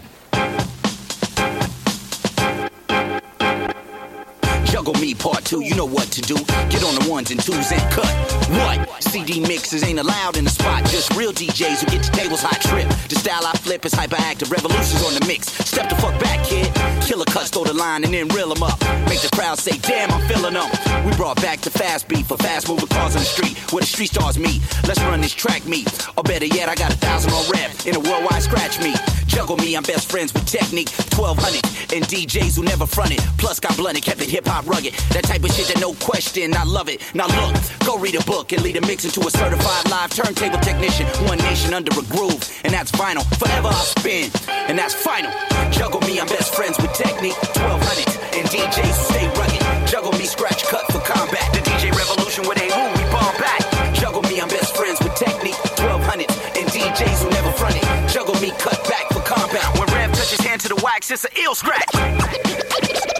Juggle me part two, you know what to do. Get on the ones and twos and cut. What? CD mixers ain't allowed in the spot. Just real DJs who get the tables hot trip. The style I flip is hyperactive. Revolutions on the mix. Step the fuck back, kid. Killer cuts, throw the line and then reel them up. Make the crowd say, damn, I'm feeling them. We brought back the fast beat for fast moving cars on the street where the street stars meet. Let's run this track meet. Or better yet, I got a thousand on rep in a worldwide scratch meet. Juggle me, I'm best friends with technique. 1200 and DJs who never fronted. Plus got blunted, kept it hip hop rugged. That type of shit that no question, I love it. Now look, go read a book and lead a mix into a certified live turntable technician. One nation under a groove, and that's vinyl. Forever I'll spin, and that's final. Juggle me, I'm best friends with technique. 1200 and DJs stay rugged. Juggle me, scratch cut for combat. The DJ revolution with a room, we bomb back. Juggle me, I'm best friends with technique. 1200 and DJs who never front it. Juggle me, cut back for combat. When Rev touches hand to the wax, it's an ill scratch.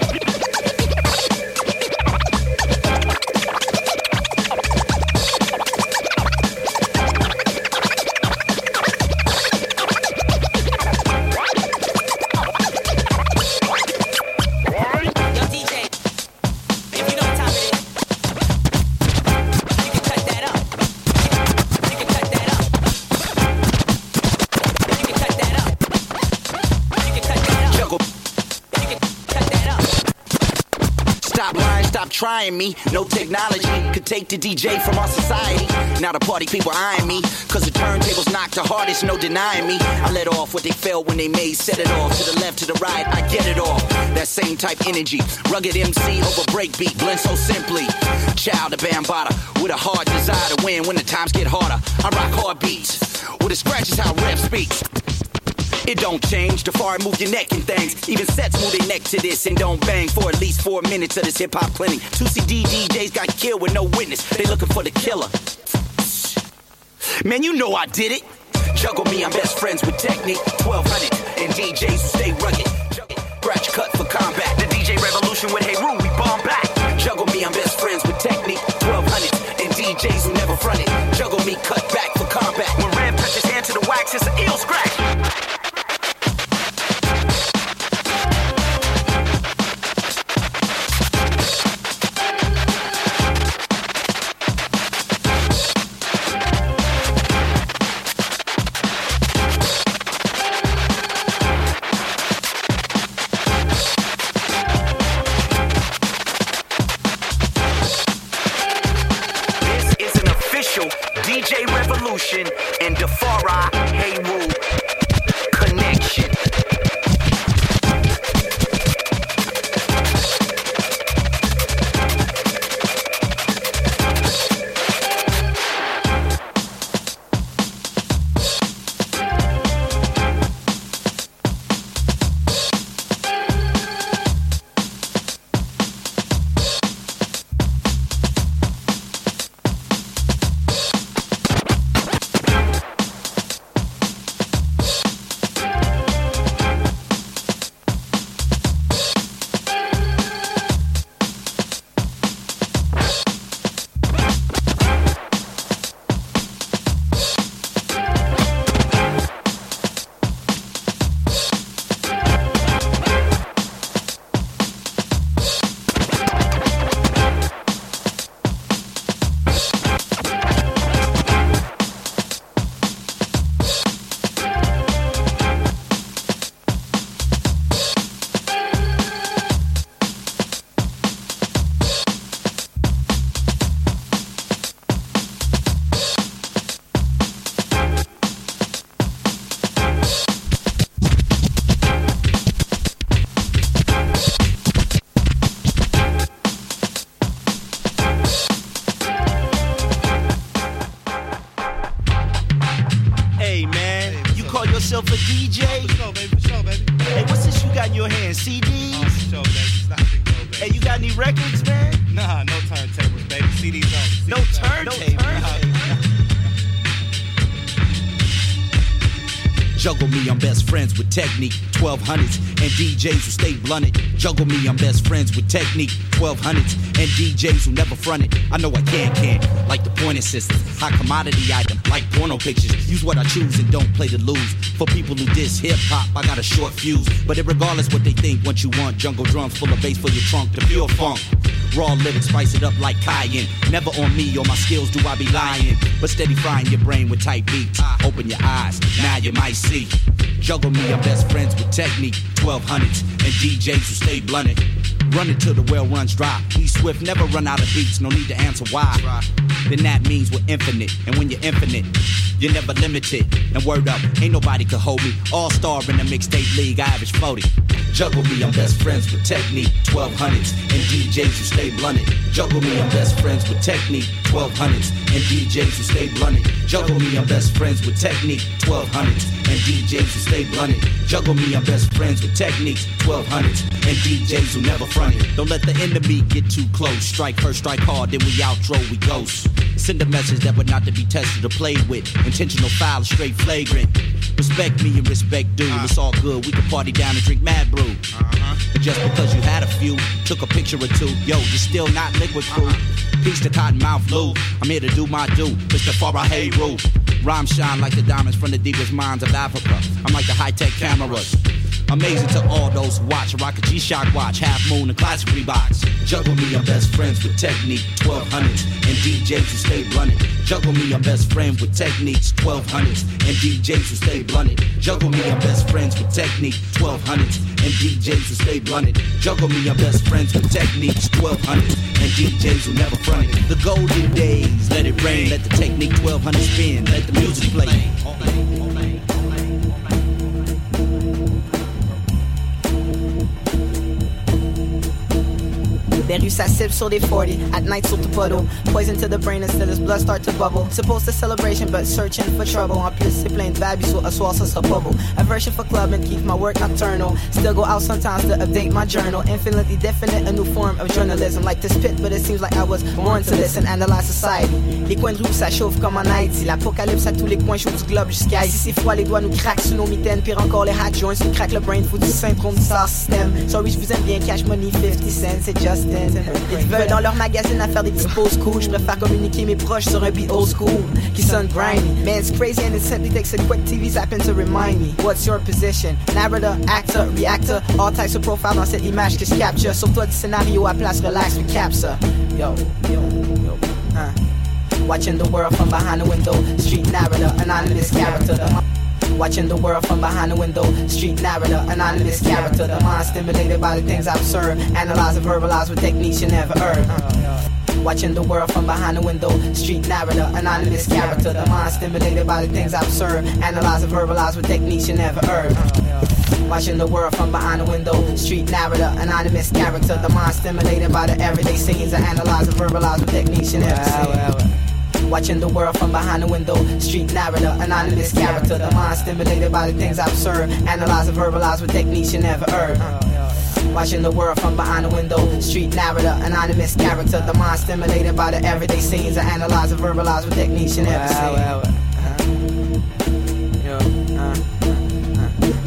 Me. No technology could take the DJ from our society. Now the party people eyeing me. Cause the turntables knock the hardest, no denying me. I let off what they felt when they made set it off. To the left, to the right, I get it all. That same type energy. Rugged MC over breakbeat, blend so simply. Child of Bambaataa with a hard desire to win when the times get harder. I rock hard beats. With a scratch is how rap speaks. It don't change. The far I move your neck and things. Even sets move their neck to this and don't bang for at least four minutes of this hip hop clinic. Two CD DJs got killed with no witness. They looking for the killer. Man, you know I did it. Juggle me, I'm best friends with technique. 1200 and DJs who stay rugged. Scratch cut for combat. The DJ revolution with Hey Room, we bomb back. Juggle me, I'm best friends with technique. 1200 and DJs who never fronted. Juggle me, cut back for combat. When Ram touches hand to the wax, it's an ill scratch. 1200s and DJs who stay blunted. Juggle me, I'm best friends with technique. 1200s and DJs who never fronted. I know I can't can't Like the pointer system. High commodity item, like porno pictures. Use what I choose and don't play to lose. For people who diss hip hop, I got a short fuse. But it regardless what they think, what you want. Jungle drums full of bass for your trunk. The pure funk. Raw lyrics, spice it up like cayenne. Never on me or my skills do I be lying. But steady frying your brain with tight beats. Open your eyes, now you might see. Juggle me, I'm best friends with technique. 1200s and DJs who stay blunted. Run it till the well runs dry. Be swift, never run out of beats, no need to answer why. Then that means we're infinite. And when you're infinite, you're never limited. And word up, ain't nobody could hold me. All star in the mixtape league, I average 40. Juggle me, I'm best friends with technique. 1200s and DJs who stay blunted. Juggle me, I'm best friends with technique. 1200s and DJs who stay blunted. Juggle me, I'm best friends with technique. 1200s and DJs who stay blunted. Juggle me, I'm best friends with techniques. 1200s and DJs who never fronted. Don't let the enemy get too close. Strike first, strike hard, then we outro, we ghost. Send a message that would not to be tested or played with. Intentional foul, straight flagrant. Respect me and respect due. It's all good. We can party down and drink Mad Brew. Uh-huh. But just because you had a few, took a picture or two, yo, you're still not liquid crew. Uh-huh. Peace to Cottonmouth Lou. I'm here to do my do. Mr. Farah Hey Rule. Rhyme shine like the diamonds from the deepest mines of Africa. I'm like the high tech cameras. Amazing to all those who watch. Rock a G-Shock watch, half moon and classic Reeboks. Juggle me, I'm best friends with technique. 1200s and DJs who stay blunted. Juggle me, I'm best friends with techniques. 1200s and DJs who stay blunted. Juggle me, I'm best friends with technique. 1200s and DJs who stay blunted. Juggle me, I'm best friends with techniques. 1200s and DJs who never fronted. The golden days, let it rain, let the technique 1200 spin, let the music play. Then you sat sip sur des 40 at night sur the puddle. Poison to the brain until his blood start to bubble. Supposed to celebration, but searching for trouble. C'est plein de vibes, so a soir, ça sera bubble. Aversion for club and keep my work nocturnal. Still go out sometimes to update my journal. Infinitely definite, a new form of journalism. Like this pit, but it seems like I was born to this and analyze society. Les coins de rue, ça chauffe comme en Haïti. L'apocalypse à tous les coins chauds du globe jusqu'à ici. C'est froid, les doigts nous craquent sous nos mitaines. Pire encore, les hot joints nous craquent le brain. Faut du syndrome du star system. Sorry, je vous aime bien, cash money, 50 cents, c'est Justin. Ils veulent dans leur magazine à faire des petites pauses cool. Je préfère communiquer mes proches sur un beat old school qui sonne grimy. Man, it's crazy and it simply takes a quick TV zapping to remind me. What's your position? Narrator, actor, reactor, all types of profile dans cette image que je capture. Sur toi du scénario à place, relax, recap ça. Yo, yo, yo. Watching the world from behind the window, street narrator, anonymous character. The Watching the world from behind the window, street narrator, anonymous character. The mind stimulated by the things I observe, analyze and verbalize with techniques you never heard. Watching the world from behind the window, street narrator, anonymous character. The mind stimulated by the things I observe, analyze and verbalize with techniques you never heard. Watching the world from behind the window, street narrator, anonymous character. The mind stimulated by the everyday scenes I analyze and verbalize with techniques you never seen. Watching the world from behind the window, street narrator, anonymous character. The mind stimulated by the things I observe, analyze and verbalize with techniques you never heard. Watching the world from behind the window, street narrator, anonymous character. The mind stimulated by the everyday scenes I analyze and verbalize with techniques you never seen.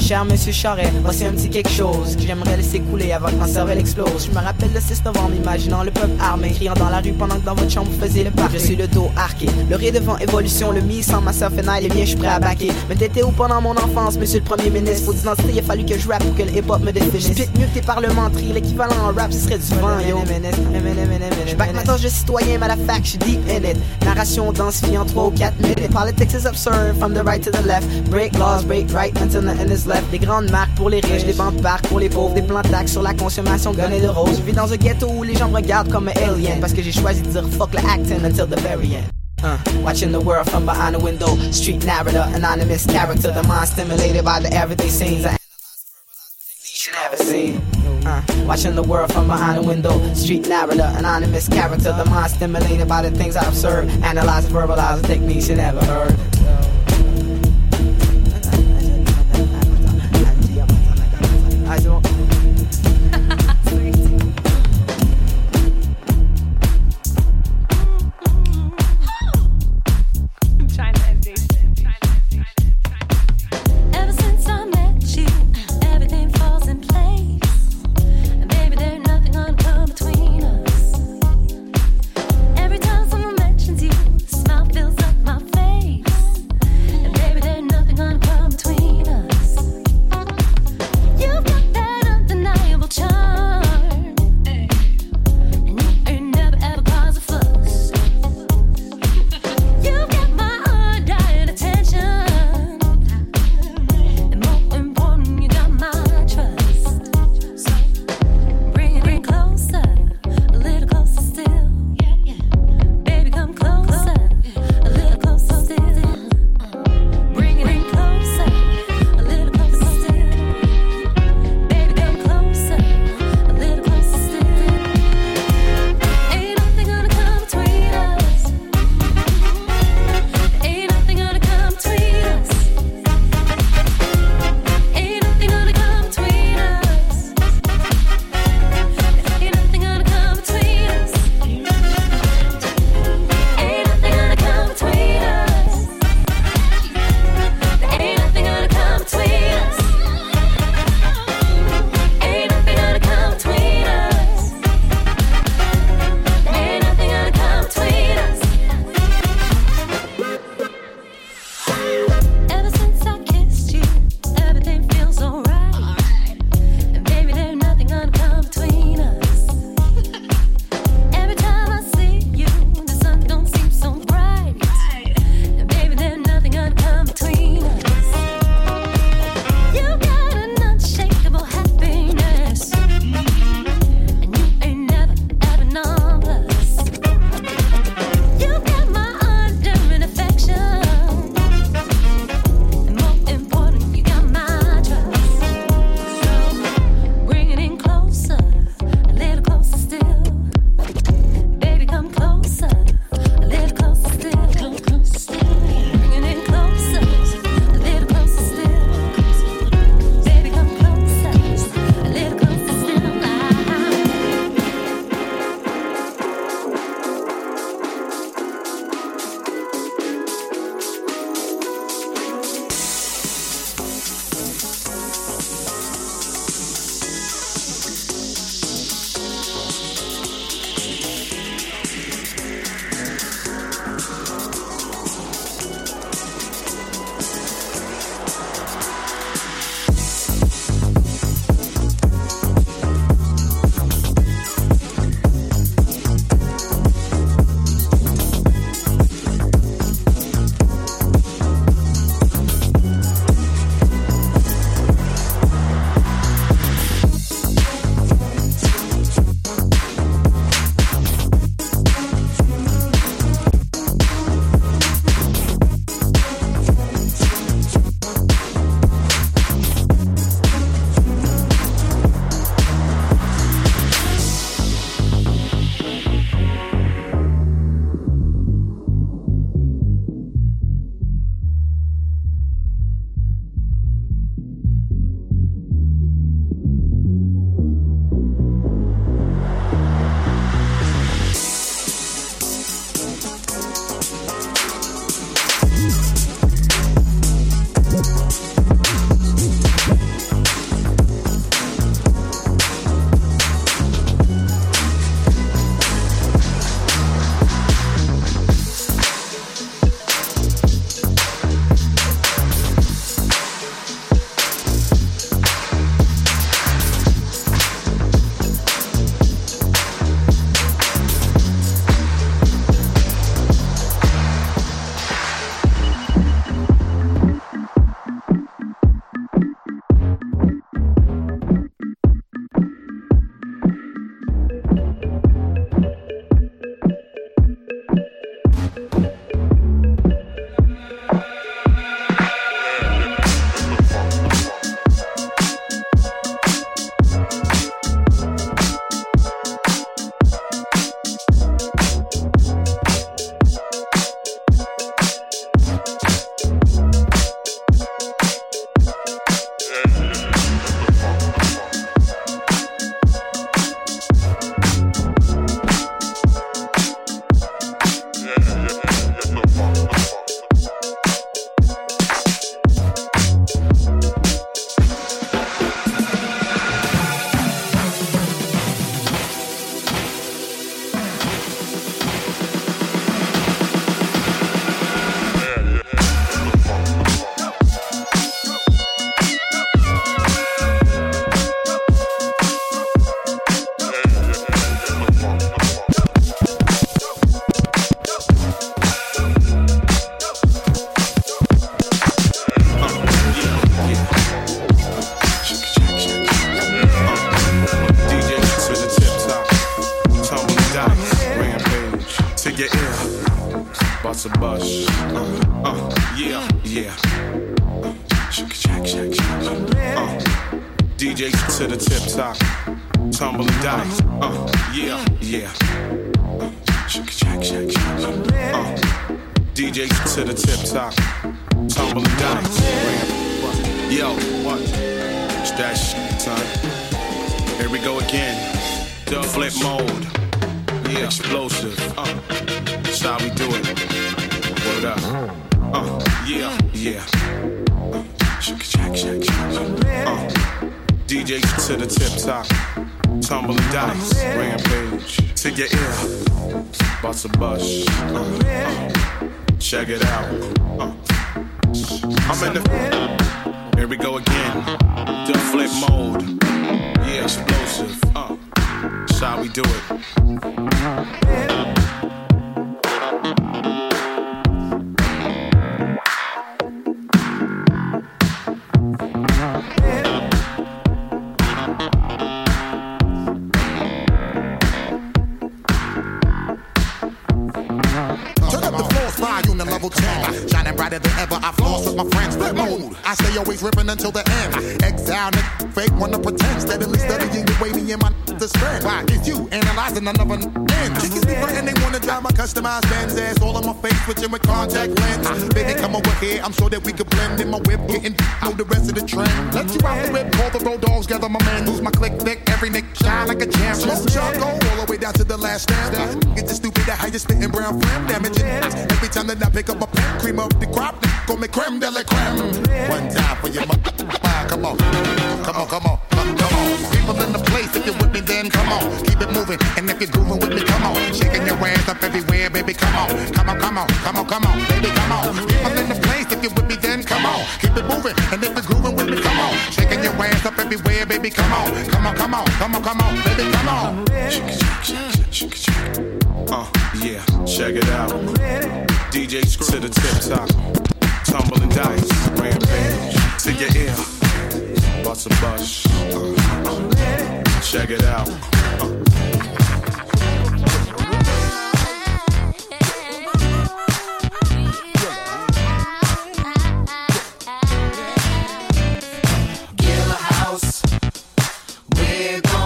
Cher Monsieur Charret, voici un petit quelque chose que j'aimerais laisser couler avant que ma cervelle explose. Je me rappelle le 6 novembre, imaginant le peuple armé, criant dans la rue pendant que dans votre chambre vous faisiez le parc. Je suis le dos arqué, le ré devant évolution, le mi sans ma sœur Fenaille, les miens je suis prêt à baquer. Mais t'étais où pendant mon enfance, Monsieur le Premier ministre? Faut d'identité, il a fallu que je rappe pour que le hip-hop me définisse. J'spit mieux que tes parlementeries, l'équivalent en rap, ce serait du vent, yo. Je back ma de citoyen, mais la fac, je deep in it. Narration densifiée en 3 ou 4 minutes. Politics is absurd, from the right to the left. Break laws, break right until nothing is left. Des grandes marques pour les riches, des banques parcs pour les pauvres, des plans taxes sur la consommation et de rose. Je vis dans un ghetto où les gens me regardent comme un alien parce que j'ai choisi de dire fuck the acting until the very end. Uh, watching the world from behind the window, street narrator, anonymous character, the mind stimulated by the everyday scenes. I analyze, verbalize, techniques you never seen. Uh, watching the world from behind the window, street narrator, anonymous character, the mind stimulated by the things I observe, analyze, verbalize the techniques you never heard. Rampage to your ear. Busta Bus. Uh, uh, check it out. Uh, I'm in the. Here we go again. The flip mode. Yeah, explosive. Uh, that's how we do it. I stay always ripping until the end. Exile, nigga, fake, wanna pretend. Steadily studying the way me and my to spend. Why? It's you analyzing another end. Chicks be and they wanna drive my customized Benz ass all on my face, switching with contact lens. Baby, come over here. I'm sure that we could blend in my whip, getting know the rest of the trend. Let you out the whip, call the road dogs, gather my man, lose my click thick. Every nick shine like a champ. Smoke charcoal all the way down to the last stamp. Get the stupid that how you spitting brown flame damaging. Every time that I pick up a pen, cream of the crop, go me creme de la creme. One time for your mother. Come on, come on, come on, come on. People in the place, if you're with me, then come on. Keep it moving, and if you're grooving with me, come on. Shaking your ass up everywhere, baby, come on. Come on, come on, come on, come on, baby, come on. People in the place, if you're with me, then come on. Keep it moving, and if you're grooving with me, come on. Shaking your ass up everywhere, baby, come on. Come on, come on, come on, come on, baby, come on. Uh, yeah, check it out. DJ screw to the tip top. Tumbling dice, rampage to your ear. Bust a bus. Uh, check it out. Uh. Gilla House, we're gonna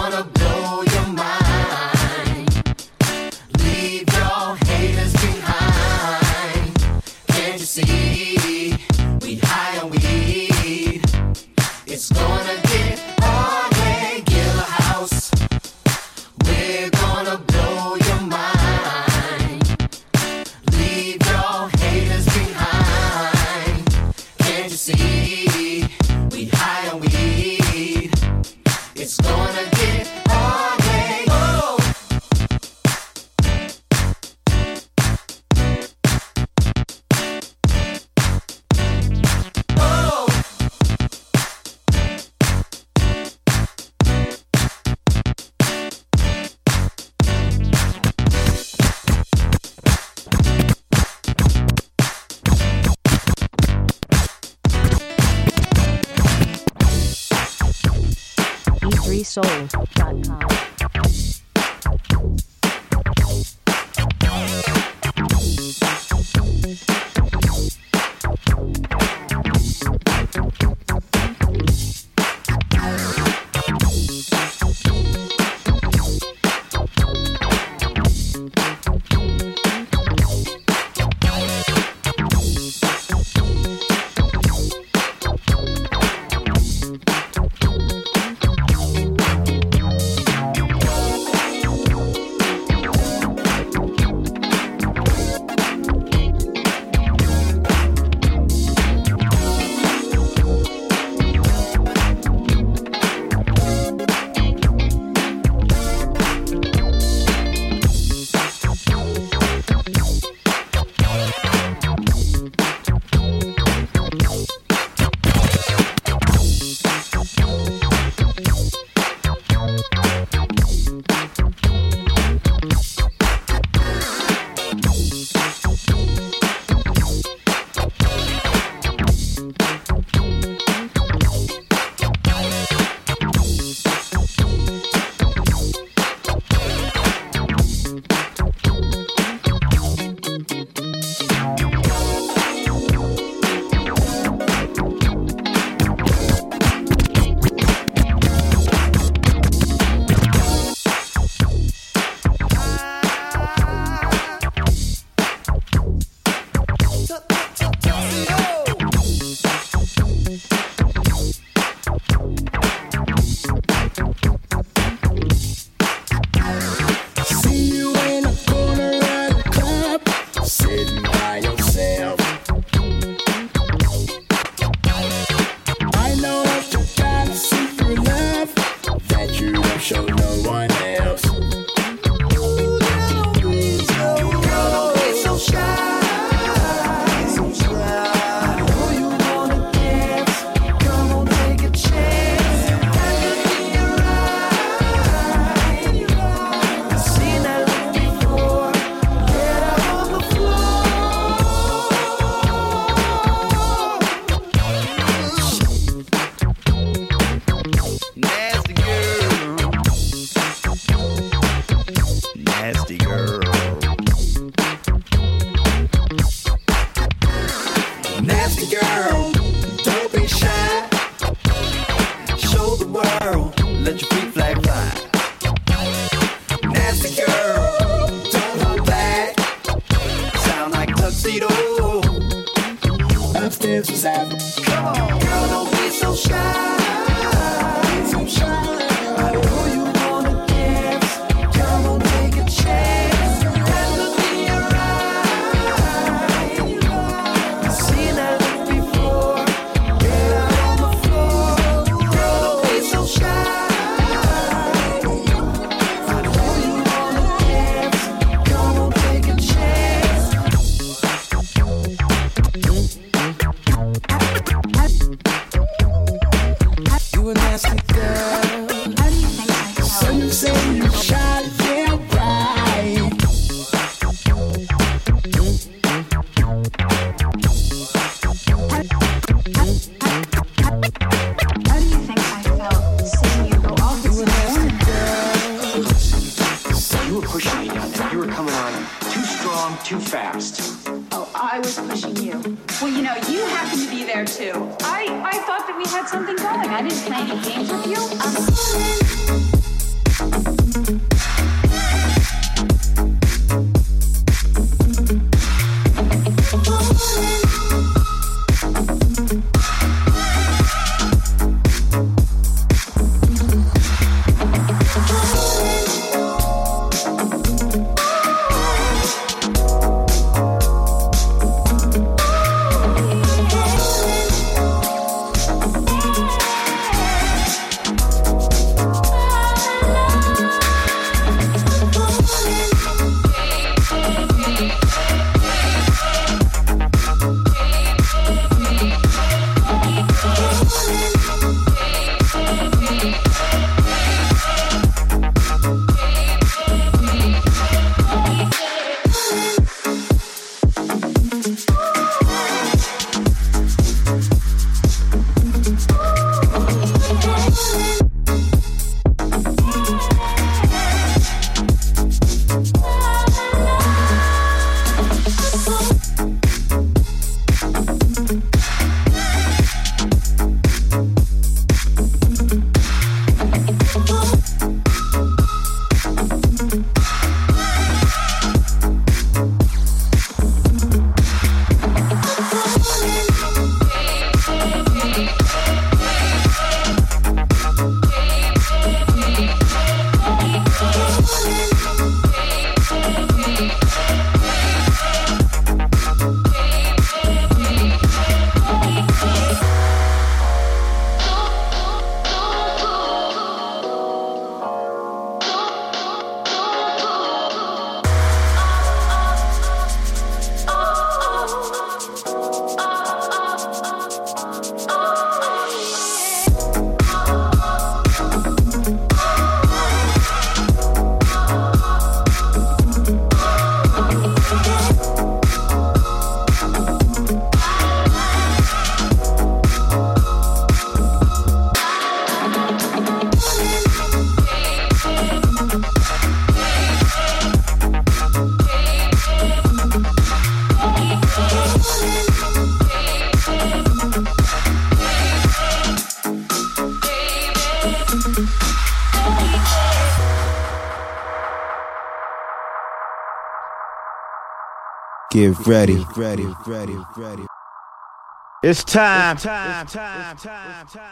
e3soul.com. Get ready. ready, ready. It's time. It's time, time, time, time.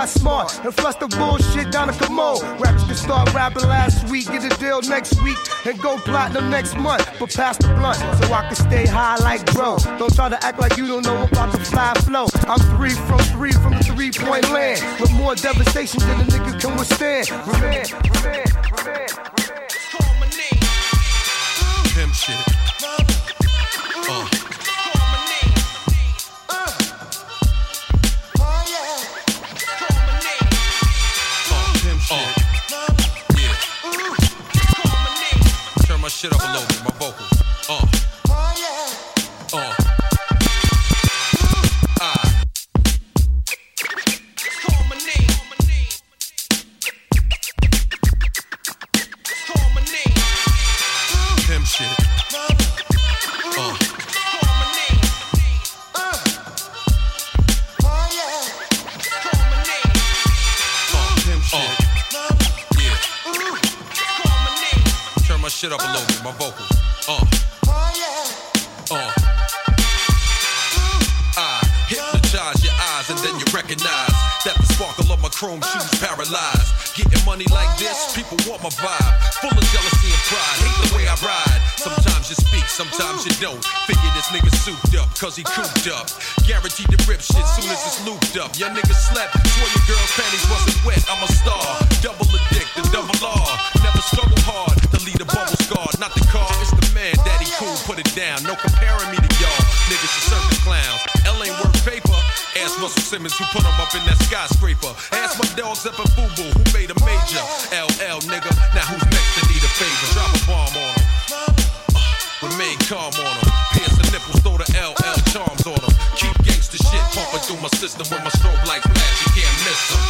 got smart and flushed the bullshit down the commode. Rappers can start rapping last week, get a deal next week, and go platinum next month. But pass the blunt so I can stay high like bro. Don't try to act like you don't know about the fly flow. I'm three from three from the three point land with more devastation than a nigga can withstand. Revenge, revenge. system with my strobe like flash, you can't miss.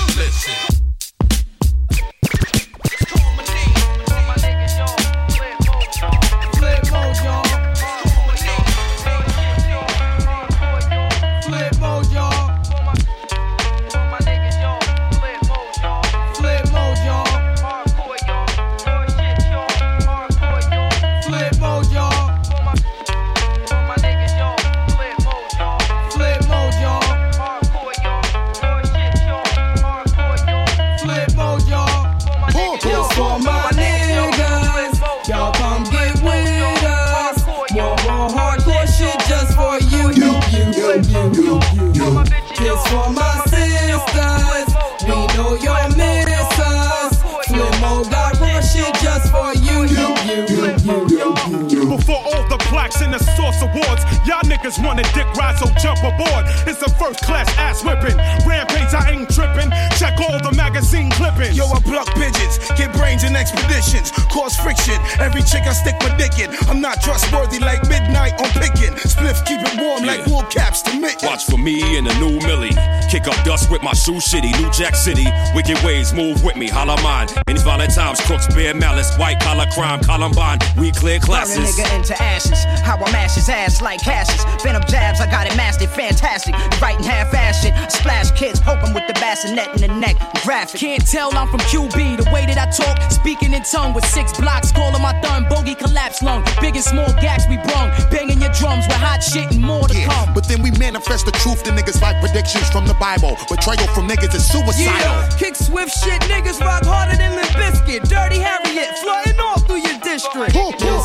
City, wicked ways, move with me, holla mine. In these violent times, crooks bear malice, white collar crime, Columbine, we clear classes. Turn a nigga into ashes, how I mash his ass like ashes. Venom jabs, I got it mastered, fantastic. Writing half-ass shit, splash kids, hoping the bassinet in the neck. Graphic. Can't tell I'm from QB. The way that I talk, speaking in tongue with six blocks, calling my thumb, bogey collapse lung. Big and small gaps we brung, banging your drums with hot shit and more to yeah, come. But then we manifest the truth to niggas like predictions from the Bible. Betrayal from niggas is suicidal. Yeah, kick swift shit, niggas rock harder than the biscuit. Dirty Harriet, flooding all through your district. Pooh, pooh.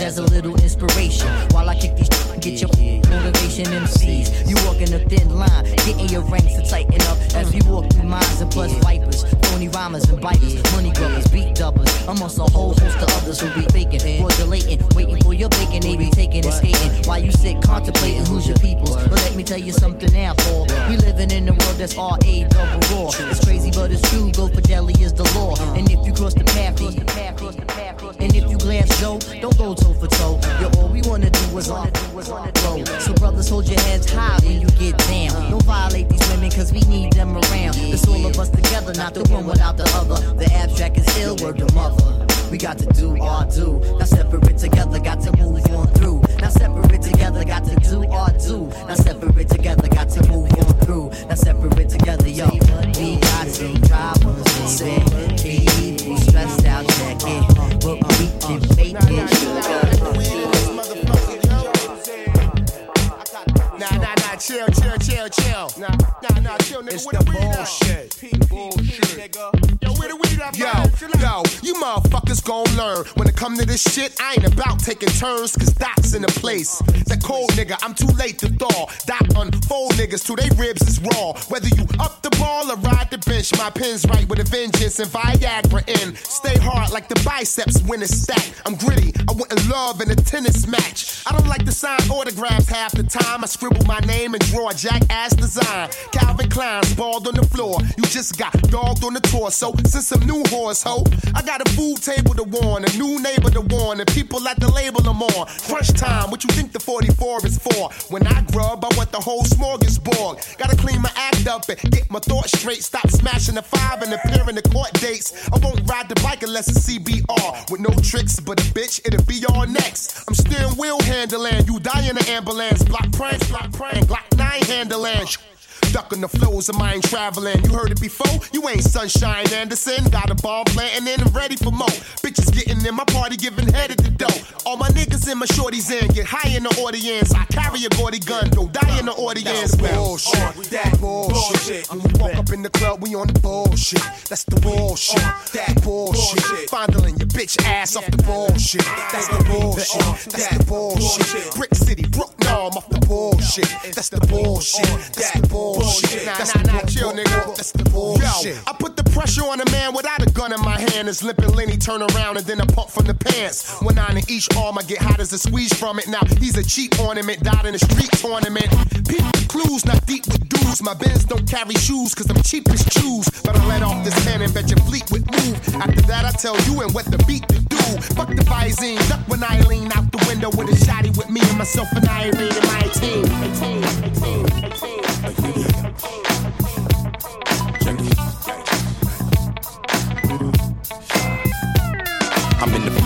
As a little nigga. It's the bullshit. Motherfuckers gon' learn. When it come to this shit, I ain't about taking turns, cause Doc's in the place. That cold nigga, I'm too late to thaw. Doc unfold niggas till they ribs is raw. Whether you up the ball or ride the bench, my pen's right with a vengeance and Viagra in. Stay hard like the biceps when it's stacked. I'm gritty, I wouldn't love in a tennis match. I don't like to sign autographs half the time. I scribble my name and draw a jackass design. Calvin Klein's bald on the floor. You just got dogged on the torso. Since some new horse, ho. I got a food table to warn, a new neighbor to warn, and people at the label I'm on. Crunch time, what you think the 44 is for? When I grub, I want the whole smorgasbord. Gotta clean my act up and get my thoughts straight. Stop smashing the five and appearing the court dates. I won't ride the bike unless it's CBR. With no tricks, but a bitch, it'll be all next. I'm steering wheel handling, you die in the ambulance. Block pranks, block prank, block 9 handling. Ducking the flows of mine traveling. You heard it before? You ain't Sunshine Anderson. Got a bomb planting in and ready for more. Bitches getting in my party, giving head at the dough. All my niggas in my shorties in. Get high in the audience. I carry a gaudy gun, don't die in the audience. That's bullshit. bullshit. That bullshit. When we walk up in the club, we on the bullshit. That's the bullshit. That bullshit. Fondling your bitch ass off the bullshit. That's the bullshit. That's the bullshit. Brick City, Brook Norm off the bullshit. That's the bullshit. That's the bullshit. Nah, That's nah, the nah, chill, nigga. That's the bullshit. Yo, I put the pressure on a man without a gun in my hand. Is limping Lenny turn around and then a pump from the pants. One nine in each arm, I get hot as a squeeze from it. Now he's a cheap ornament, died in a street tournament. Peep the clues, not deep with dudes. My bins don't carry shoes, cause I'm cheap as shoes. But I let off this pen and bet your fleet would move. After that, I tell you and what the beat to do. Fuck the Visine, duck when I lean out the window with a shotty with me and myself and Irene and my team. I'm in the.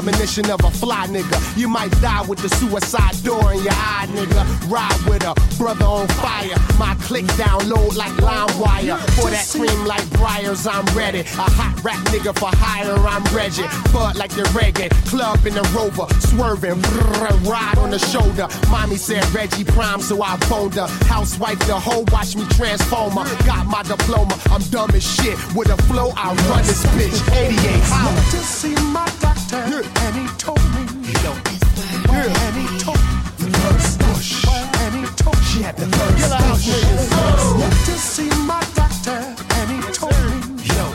Premonition of a fly nigga. You might die with the suicide door in your eye, nigga. Ride with a brother on fire. My click download like LimeWire. For that cream like Briars, I'm ready. A hot rap nigga for hire, I'm Reggie. Bud like the reggae. Club in the rover. Swerving. Brrr, ride on the shoulder. Mommy said Reggie Prime, so I phoned her. Housewife, the hoe, watch me transformer. Got my diploma. I'm dumb as shit. With a flow, I run this bitch. 88. Went to see my doctor, and he told me. And he told me the first push. And he told me she had the first push. Went to see my doctor, and he told me. Yo.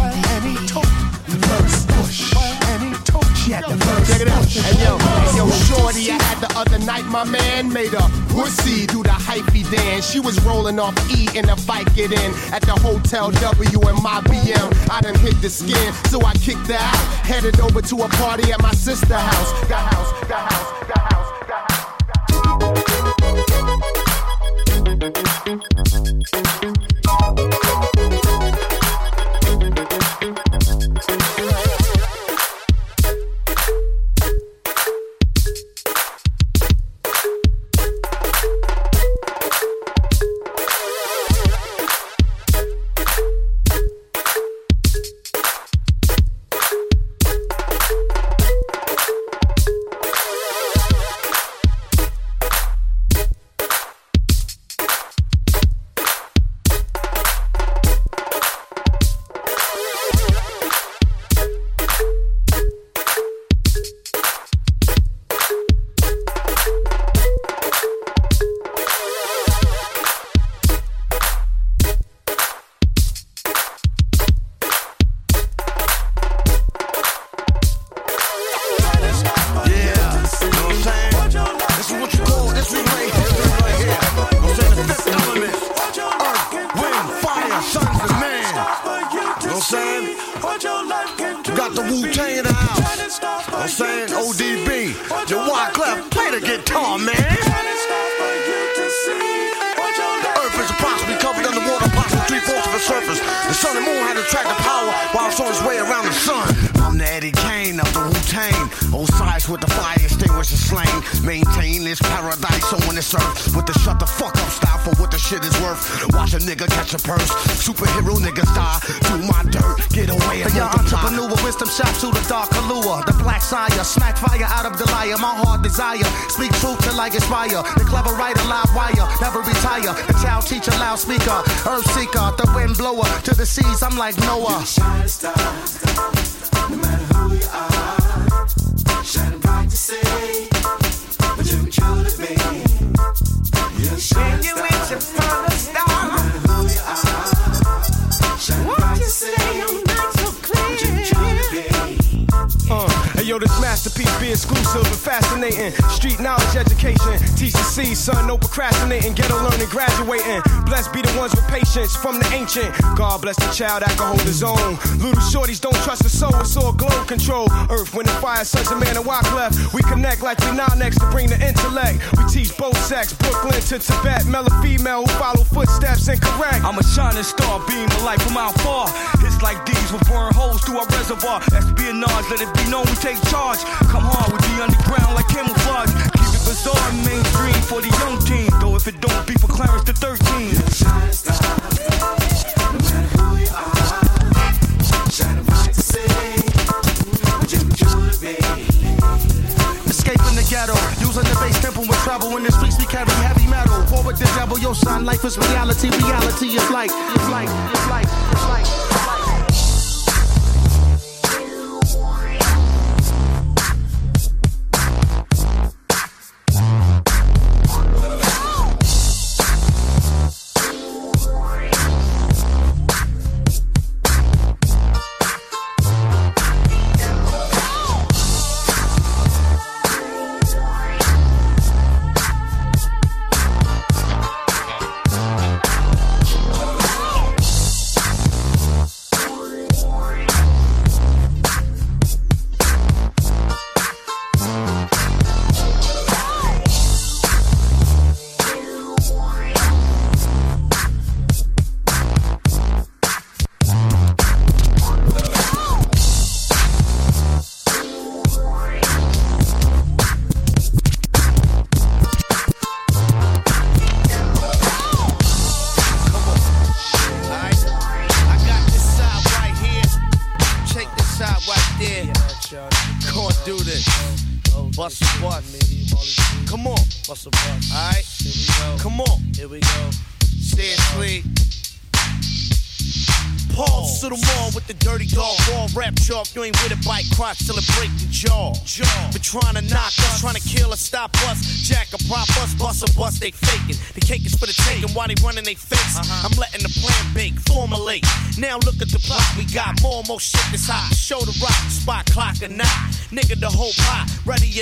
And he told me the first push. And he told me she had the first Check it out. push. Hey yo, hey yo, shorty, I had the other night. My man made a pussy do the hypey dance. She was rolling off E in the Vicodin in at the Hotel W in my BM. I done hit the skin, so I kicked her out. Headed over to a party at my sister house. Got house, got house, got house, like Noah. Shining star, no matter who you are, shining bright to you be. You're shining star, no matter who you are, shining bright to you truly be. Uh, hey yo, this masterpiece be exclusive and fascinating. Street knowledge education, TCC, son, no procrastinating, ghetto learning, graduating. Blessed be the ones with patience from the ancient. God bless the child hold his own. Little shorties don't trust the soul, it's all glow control. Earth, wind, and fire, sons a man and walk left. We connect like we not next to bring the intellect. We teach both sex, Brooklyn to Tibet. Male or female who follow footsteps and correct. I'm a shining star, beam of light from out far. It's like these will burn holes through our reservoir. Espionage, let it be known we take charge. Come hard with the underground like camouflage. Keep it bizarre mainstream for the young team. Though if it don't be for Clarence the 13. Forward the devil, yo, son. Life is reality. Reality is like, it's like, it's like, it's like. It's like.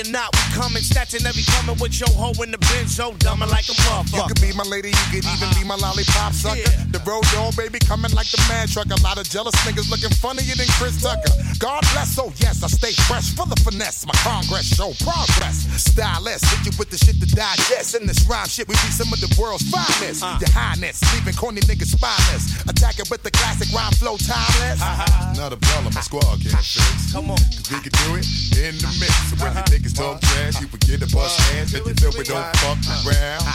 Or not, we coming, snatching every coming with your hoe in the bench, so dumbing like a motherfucker. You could be my lady, you could even be my lollipop sucker. Yeah. The road dog, baby, coming like the man truck. A lot of jealous niggas looking funnier than Chris Tucker. God bless, oh yes, I stay fresh for the finesse. My congress show progress. Stylist, hit you with the shit to digest. In this rhyme shit, we be some of the world's finest. Uh. Your highness, leaving corny niggas spineless. Attacking with the classic rhyme flow timeless. Uh-huh. Not a problem, my squad can't fix. Come on. Cause we can do it in the mix. So when uh-huh. you niggas talk trash, you forget to bust hands. Cause you know we don't fuck around.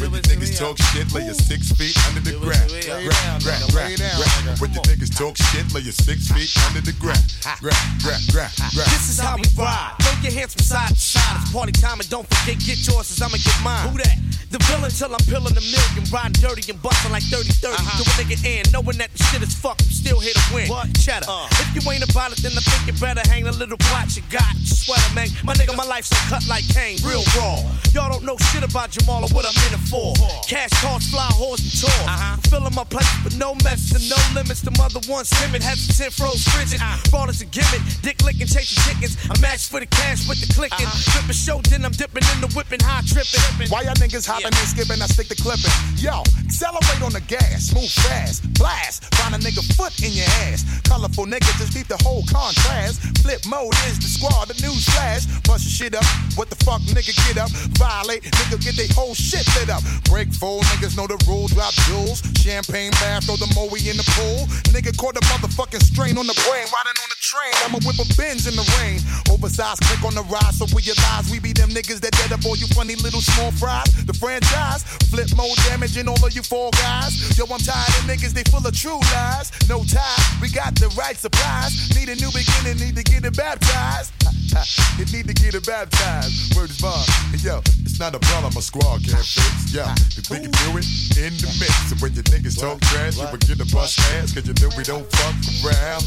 When you niggas talk shit, lay your six feet under the ground. Grab, grab, grab, grab. When you niggas talk shit, lay your six feet under the ground. Grab, grab, grab, grab. This is how we ride. Throw your hands from side to side. It's party time and don't forget, get yours, cause I'ma get mine. Who that? The villain till I'm peeling a million, riding dirty and busting like 30 30. Uh-huh. Do a nigga in, knowing that the shit is fucked, I'm still here to win. What? Cheddar. Uh. If you ain't about it, then I think you better hang a little plot you got. Sweater, man. My nigga, my life's so cut like Kane, real raw. Y'all don't know shit about Jamal or what I'm in it for. Cash cards, fly horse and tour. Uh-huh. Filling my place, but no mess and no limits. The mother once timid, hesitant, froze frigid. Uh. Fraud is a gimmick, dick licking, chasing chickens. I match for the cash with the clicking. Uh-huh. A show, then I'm dipping in the whipping, high tripping. Why y'all niggas hopping yeah. and skipping? I stick the clipping. Yo, accelerate on the gas, move fast, blast. Find a nigga foot in your ass. Colorful nigga, just beat the whole contrast. Flip mode is the squad, the news flash. Your shit up. What the fuck, nigga, get up. Violate, nigga, get they whole shit lit up. Break full, niggas know the rules, drop jewels. Champagne bath, throw the moe in the pool. Nigga caught a motherfucking strain on the brain, riding on the train. I'ma whip a Benz in the rain. Oversized click on the rise, so realize we be them niggas that dead up all you funny little small fries. The franchise, flip mode damaging all of you four guys. Yo, I'm tired of niggas, they full of true lies. No tie, we got the right supplies. Need a new beginning, need to get it baptized. *laughs* you need to get it baptized. Word is bond. Hey, yo, it's not a problem a squad can't fix. Yo, if we can do it in the mix. So when your niggas talk trash, you begin to bust ass, cause you know we don't fuck around.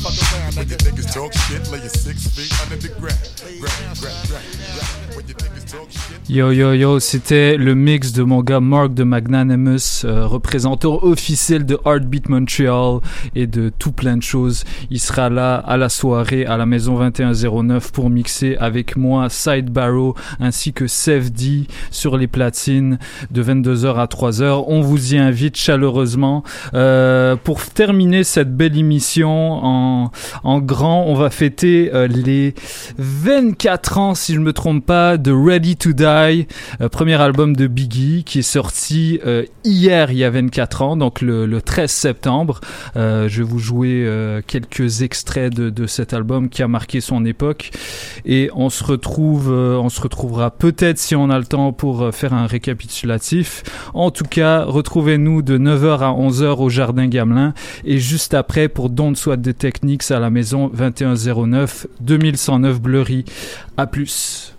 When your niggas talk shit, lay your six feet under the ground. Grab, grab, grab, grab. Yo yo yo, c'était le mix de mon gars Mark de Magnanimous, euh, représentant officiel de Heartbeat Montreal et de tout plein de choses. Il sera là à la soirée à la maison 2109 pour mixer avec moi Side Barrow ainsi que Sefdi sur les platines de 22h à 3h. On vous y invite chaleureusement. Euh, pour terminer cette belle émission en, en grand, on va fêter euh, les 24 ans, si je me trompe pas, de Ready to Die, euh, premier album de Biggie qui est sorti euh, hier, il y a 24 ans, donc le, le 13 septembre. Euh, je vais vous jouer quelques extraits de, cet album qui a marqué son époque et on se retrouve, on se retrouvera peut-être si on a le temps pour faire un récapitulatif. En tout cas, retrouvez-nous de 9h à 11h au Jardin Gamelin et juste après pour Don't Soit de Techniques à la maison 2109 2109 Bleury. À plus.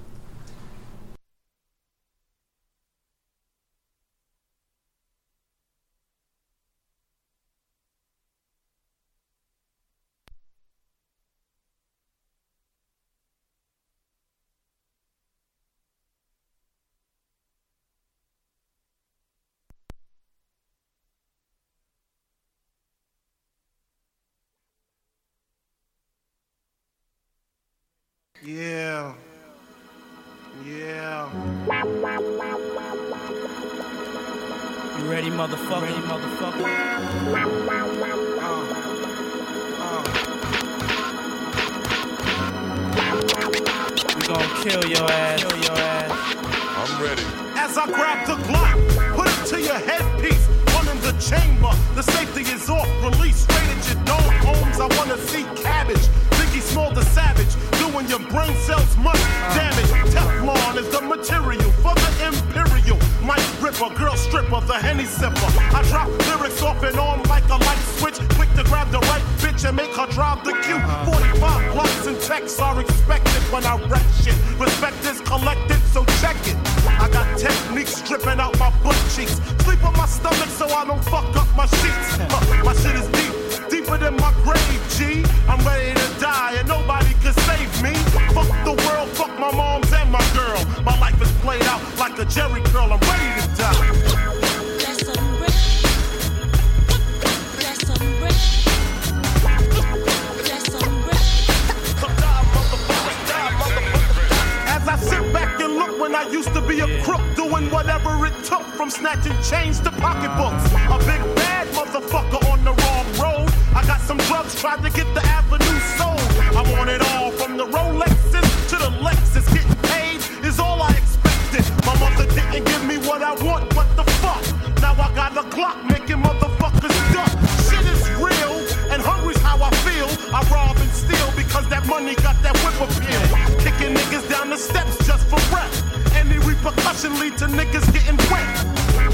Niggas getting wet.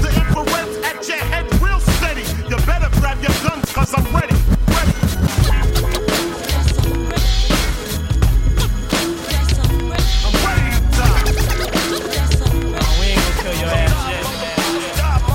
The infrared's at your head real steady. You better grab your guns cause I'm ready. ready. I'm ready to die. we ain't gonna kill your ass yet.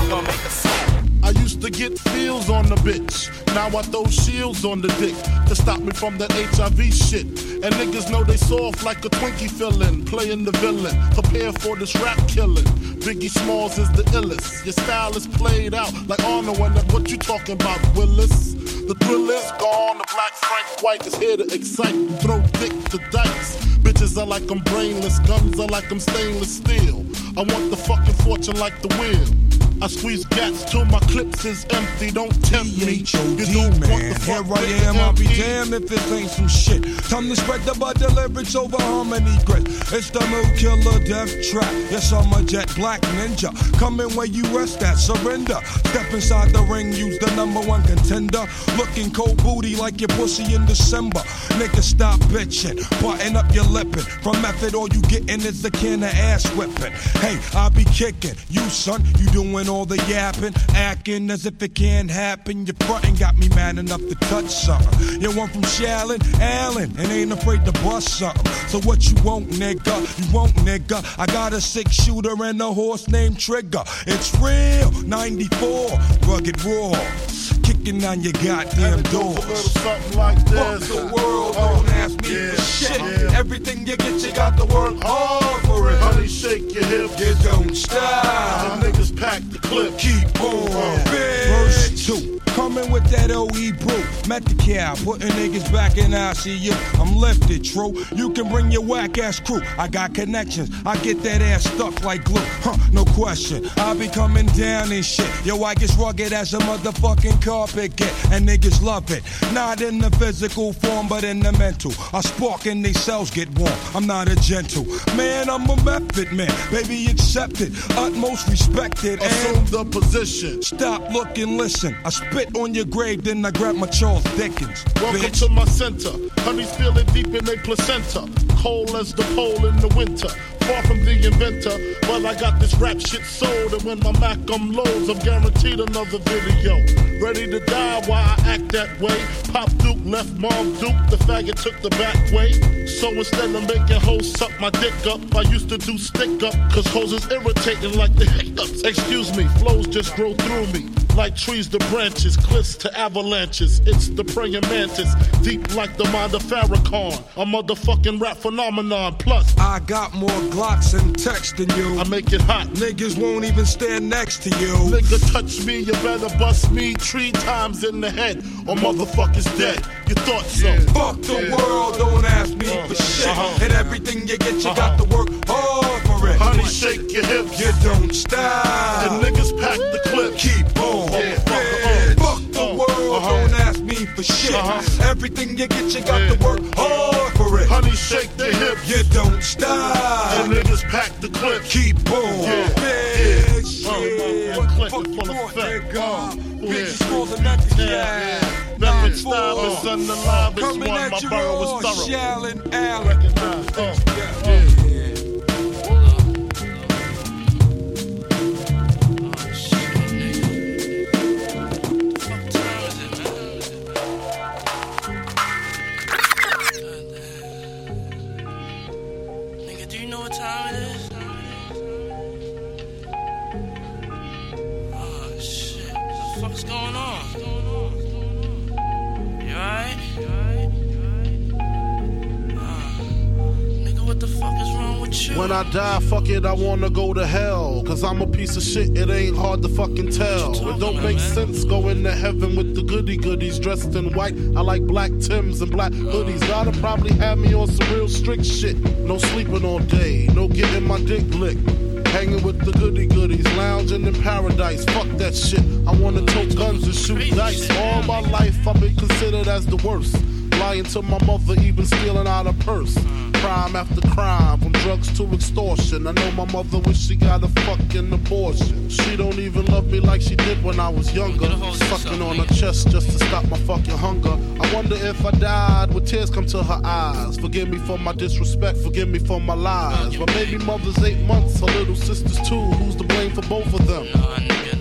We gonna make a scene. I used to get feels on the bitch. Now I throw shields on the dick to stop me from that HIV shit. And niggas know they soft like a Twinkie fillin', playing the villain. Prepare for this rap killing. Biggie Smalls is the illest. Your style is played out like Arnold and what you talking about, Willis? The thrill is gone. The black Frank White is here to excite. Throw dick to dice. Bitches are like I'm brainless. Guns are like I'm stainless steel. I want the fucking fortune like the wheel. I squeeze gats till my clips is empty. Don't tempt me. You don't want man. the Here I am, I'll be damned if this ain't some shit. Time to spread the bud lyrics over harmony grit. It's the mood killer death trap. Yes, I'm a jet black ninja. Coming where you rest at, surrender. Step inside the ring, use the number one contender. Looking cold booty like your pussy in December. Nigga, stop bitching. Button up your lippin'. From method, all you gettin' is a can of ass whipping. Hey, I'll be kicking. You, son, you doing all the yapping. Acting as if it can't happen. Your frontin' got me mad enough to touch something. You want from Shallon, Allen, and ain't afraid to bust something. So what you want, nigga? You want, nigga? I got a six shooter and a horse named Trigger. It's real, 94, rugged raw. Kicking on your goddamn doors. Something like Fuck this. the world, don't oh, ask me Yeah, for shit. yeah. Everything you get, you got to work hard for it. Honey, shake your hips. You don't stop. The niggas pack the clip. Keep on. Uh, Verse two. Coming with that OE brew. Met the cow, putting niggas back in ICU. I'm lifted, true. You can bring your whack ass crew. I got connections. I get that ass stuck like glue. Huh, no question. I be coming down and shit. Yo, I get rugged as a motherfucking carpet get. And niggas love it. Not in the physical form, but in the mental. I spark and these cells get warm. I'm not a gentle. Man, I'm a method man. Baby, accept it. Utmost respected. Assume the position. Stop, look, and listen. I spit on your grave, then I grab my Charles Dickens. Welcome bitch. to my center. Honey's feeling deep in their placenta. Cold as the pole in the winter. Far from the inventor, but I got this rap shit sold. And when my Mac um loads, I'm guaranteed another video. Ready to die while I act that way. Pop Duke left Mom Duke, the faggot took the back way. So instead of making hoes suck my dick up, I used to do stick up. Cause hoes is irritating like the hiccups. Excuse me, flows just grow through me. Like trees to branches, cliffs to avalanches. It's the praying mantis, deep like the mind of Farrakhan. A motherfucking rap phenomenon. Plus, I got more Glocks and TECs than you. I make it hot. Niggas won't even stand next to you. Nigga, touch me, you better bust me three times in the head, or motherfuckers dead. You thought so? Fuck the world, don't ask me for shit. Uh-huh. And everything you get, you got to work hard for it. Honey, shake your hips. You don't stop. The niggas pack the clip. Keep on. Yeah, Yeah. Fuck the uh, world, uh-huh. don't ask me for shit. Uh-huh. Everything you get, you got to work hard it. Honey, shake the hips. You don't stop. The niggas pack the clip. Keep on. Yeah. Big Uh, shit. uh, the click fuck is full effect. Bitch, yeah. smaller than the Yeah, cat. yeah. Method style is unalive. It's Coming one. at My raw, is thorough. Shallon Allen. Recognize. Uh, Yeah. yeah. Fuck it, I wanna go to hell. Cause I'm a piece of shit, it ain't hard to fucking tell. It don't make sense going to heaven with the goody goodies dressed in white. I like black Tims and black hoodies. Gotta probably have me on some real strict shit. No sleeping all day, no getting my dick licked. Hanging with the goody goodies, lounging in paradise. Fuck that shit. I wanna tote guns and shoot dice. All my life I've been considered as the worst. Lying to my mother, even stealing out a purse. Crime after crime, from drugs to extortion. I know my mother wish she got a fucking abortion. She don't even love me like she did when I was younger. Sucking on her chest just to stop my fucking hunger. I wonder if I died, would tears come to her eyes? Forgive me for my disrespect, forgive me for my lies. My baby mother's eight months, her little sister's two. Who's to blame for both of them?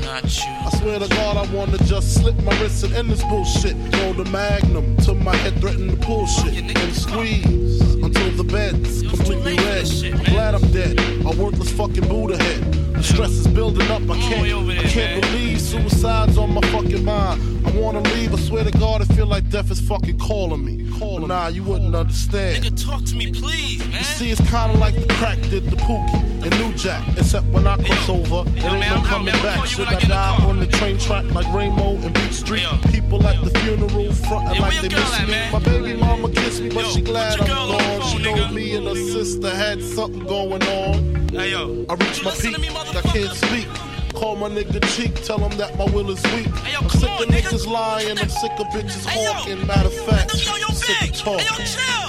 I swear to God, I wanna just slip my wrist and end this bullshit. Throw the magnum to my head threaten to pull shit and squeeze until the bed's completely red. I'm glad I'm dead. A worthless fucking Buddha head. The stress is building up. I can't, I can't believe suicide's on my fucking mind. I wanna leave. I swear to God, I feel like death is fucking calling me. But nah, you wouldn't understand. Nigga, talk to me, please, man. You see, it's kinda like the crack did the Pookie and New Jack. Except when I cross over, it ain't no coming back. Should I die on the train track like Rainbow and Beat Street? People at the funeral frontin' like they miss me. My baby mama kissed me, but she glad I'm gone. She know me and her sister had something going on. I reached my peak, I can't speak. Call my nigga cheek, tell him that my will is weak. I'm sick of niggas lying, I'm sick of bitches hawking. Matter of fact, I'm sick of talking. Hey,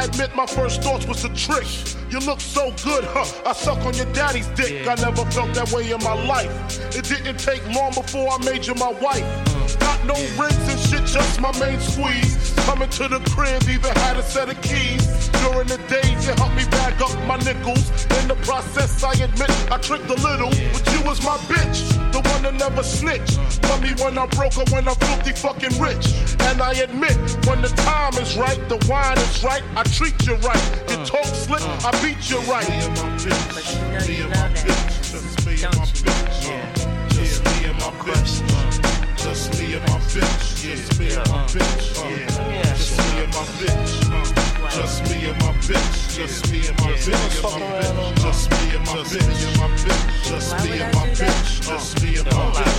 I admit my first thoughts was a trick. You look so good, huh? I suck on your daddy's dick. I never felt that way in my life. It didn't take long before I made you my wife. Got no rings and shit, just my main squeeze. Coming to the crib, even had a set of keys. During the days, you helped me bag up my nickels. In the process, I admit I tricked a little, but you was my bitch, the one that never snitched. Love me when I'm broke or when I'm filthy fucking rich. And I admit, when the time is right, the wine is right, I treat you right. You talk slick, I beat you right. But you know you love it. Don't you? Just me and my bitch. Just me and my bitch. Just me and my bitch. Uh, Just me and my bitch. Just me and my bitch. Just me and my bitch. Just me and my bitch. Just me and my bitch. Just me and my bitch.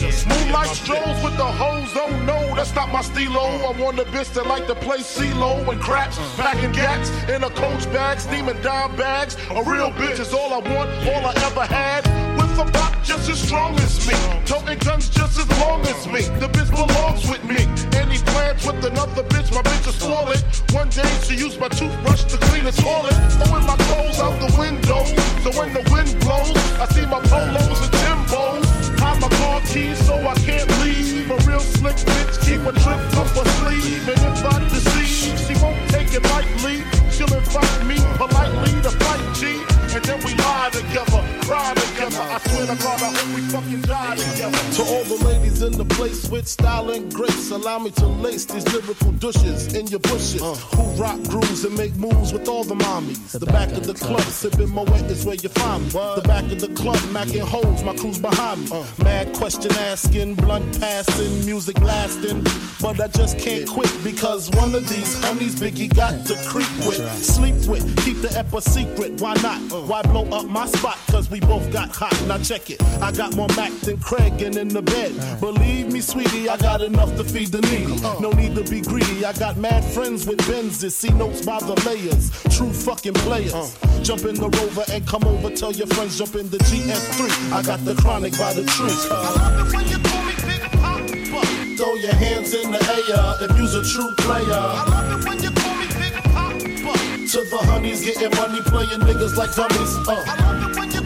Just me and my Moonlight strolls with the hoes, oh don't know, that's not my stilo. I want a bitch that like to play CeeLo and craps, packing gats in a coach bag, steaming dime bags. A real bitch is all I want, all I ever had. Bop just as strong as me, toting guns just as long as me. The bitch belongs with me. Any plans with another bitch, my bitch is swollen. One day she used my toothbrush to clean the toilet, throwing my clothes out the window. So when the wind blows, I see my polos and Timbos. Hide my car keys so I can't leave. A real slick bitch keep a trip up her sleeve. And if I deceive, she won't take it lightly. She'll invite me politely to fight G. And then we lie together, cry together. I swear to God, I hope we fucking die together. To all the ladies in the place with style and grace, allow me to lace these lyrical douches in your bushes. Uh. Who rock grooves and make moves with all the mommies. The, back, of the club, sipping Moet is where you find me. The back of the club, macking holes, my crew's behind me. Uh. Mad question asking, blunt passing, music lasting. But I just can't quit because one of these honeys Biggie got to creep with, sleep with, keep the ep a secret. Why not? Uh. Why blow up my spot? Cause we both got hot. Now check it. I got more Mac than Craig and in the bed. Believe me, sweetie, I got enough to feed the needy. No need to be greedy. I got mad friends with Benzes. See notes by the layers. True fucking players. Uh. Jump in the rover and come over. Tell your friends jump in the GS3. I got the chronic by the tree. Uh. I love it when you call me Big Papa. Throw your hands in the air if you's a true player. To the honeys getting money, playing niggas like dummies. Uh.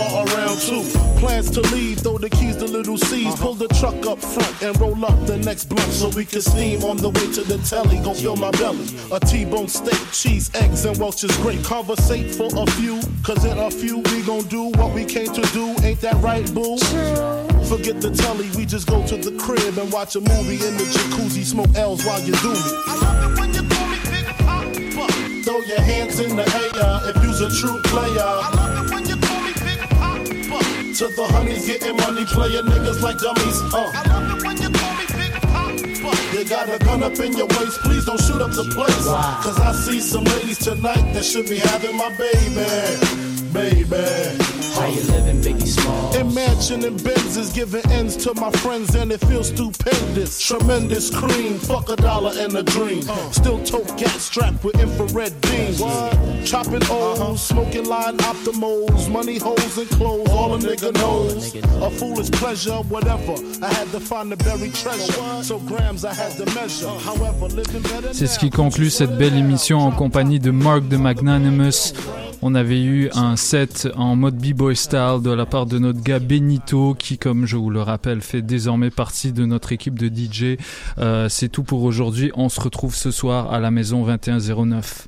bar around two. Plans to leave, throw the keys to little C's. Uh-huh. Pull the truck up front and roll up the next blunt so we can steam on the way to the telly. Gon' fill my belly. A T-bone steak, cheese, eggs, and Welch's grape. Conversate for a few, cause in a few we gon' do what we came to do. Ain't that right, boo? Forget the telly, we just go to the crib and watch a movie in the jacuzzi, smoke L's while you do me. It when you call me Big Papa. Throw your hands in the air if you's a true player. To the honeys getting money, playing niggas like dummies. Uh. I love it when you call me Big Papa. You got a gun up in your waist, please don't shoot up the place. Cause I see some ladies tonight that should be having my baby. Baby. How you living, Biggie Small? In mansion and Benzes, giving ends to my friends, and it feels stupendous. Tremendous cream, fuck a dollar and a dream. Still tote gas strapped with infrared beams. Chopping O's, smoking line optimals, money holes and clothes, all a nigga knows. A foolish pleasure, whatever. I had to find the buried treasure, so grams I had to measure. However, living better C'est ce qui conclut cette belle émission en compagnie de Mark de Magnanimous. On avait eu un set en mode b-boy style de la part de notre gars Benito qui, comme je vous le rappelle, fait désormais partie de notre équipe de DJ. Euh, C'est tout pour aujourd'hui. On se retrouve ce soir à la maison 2109.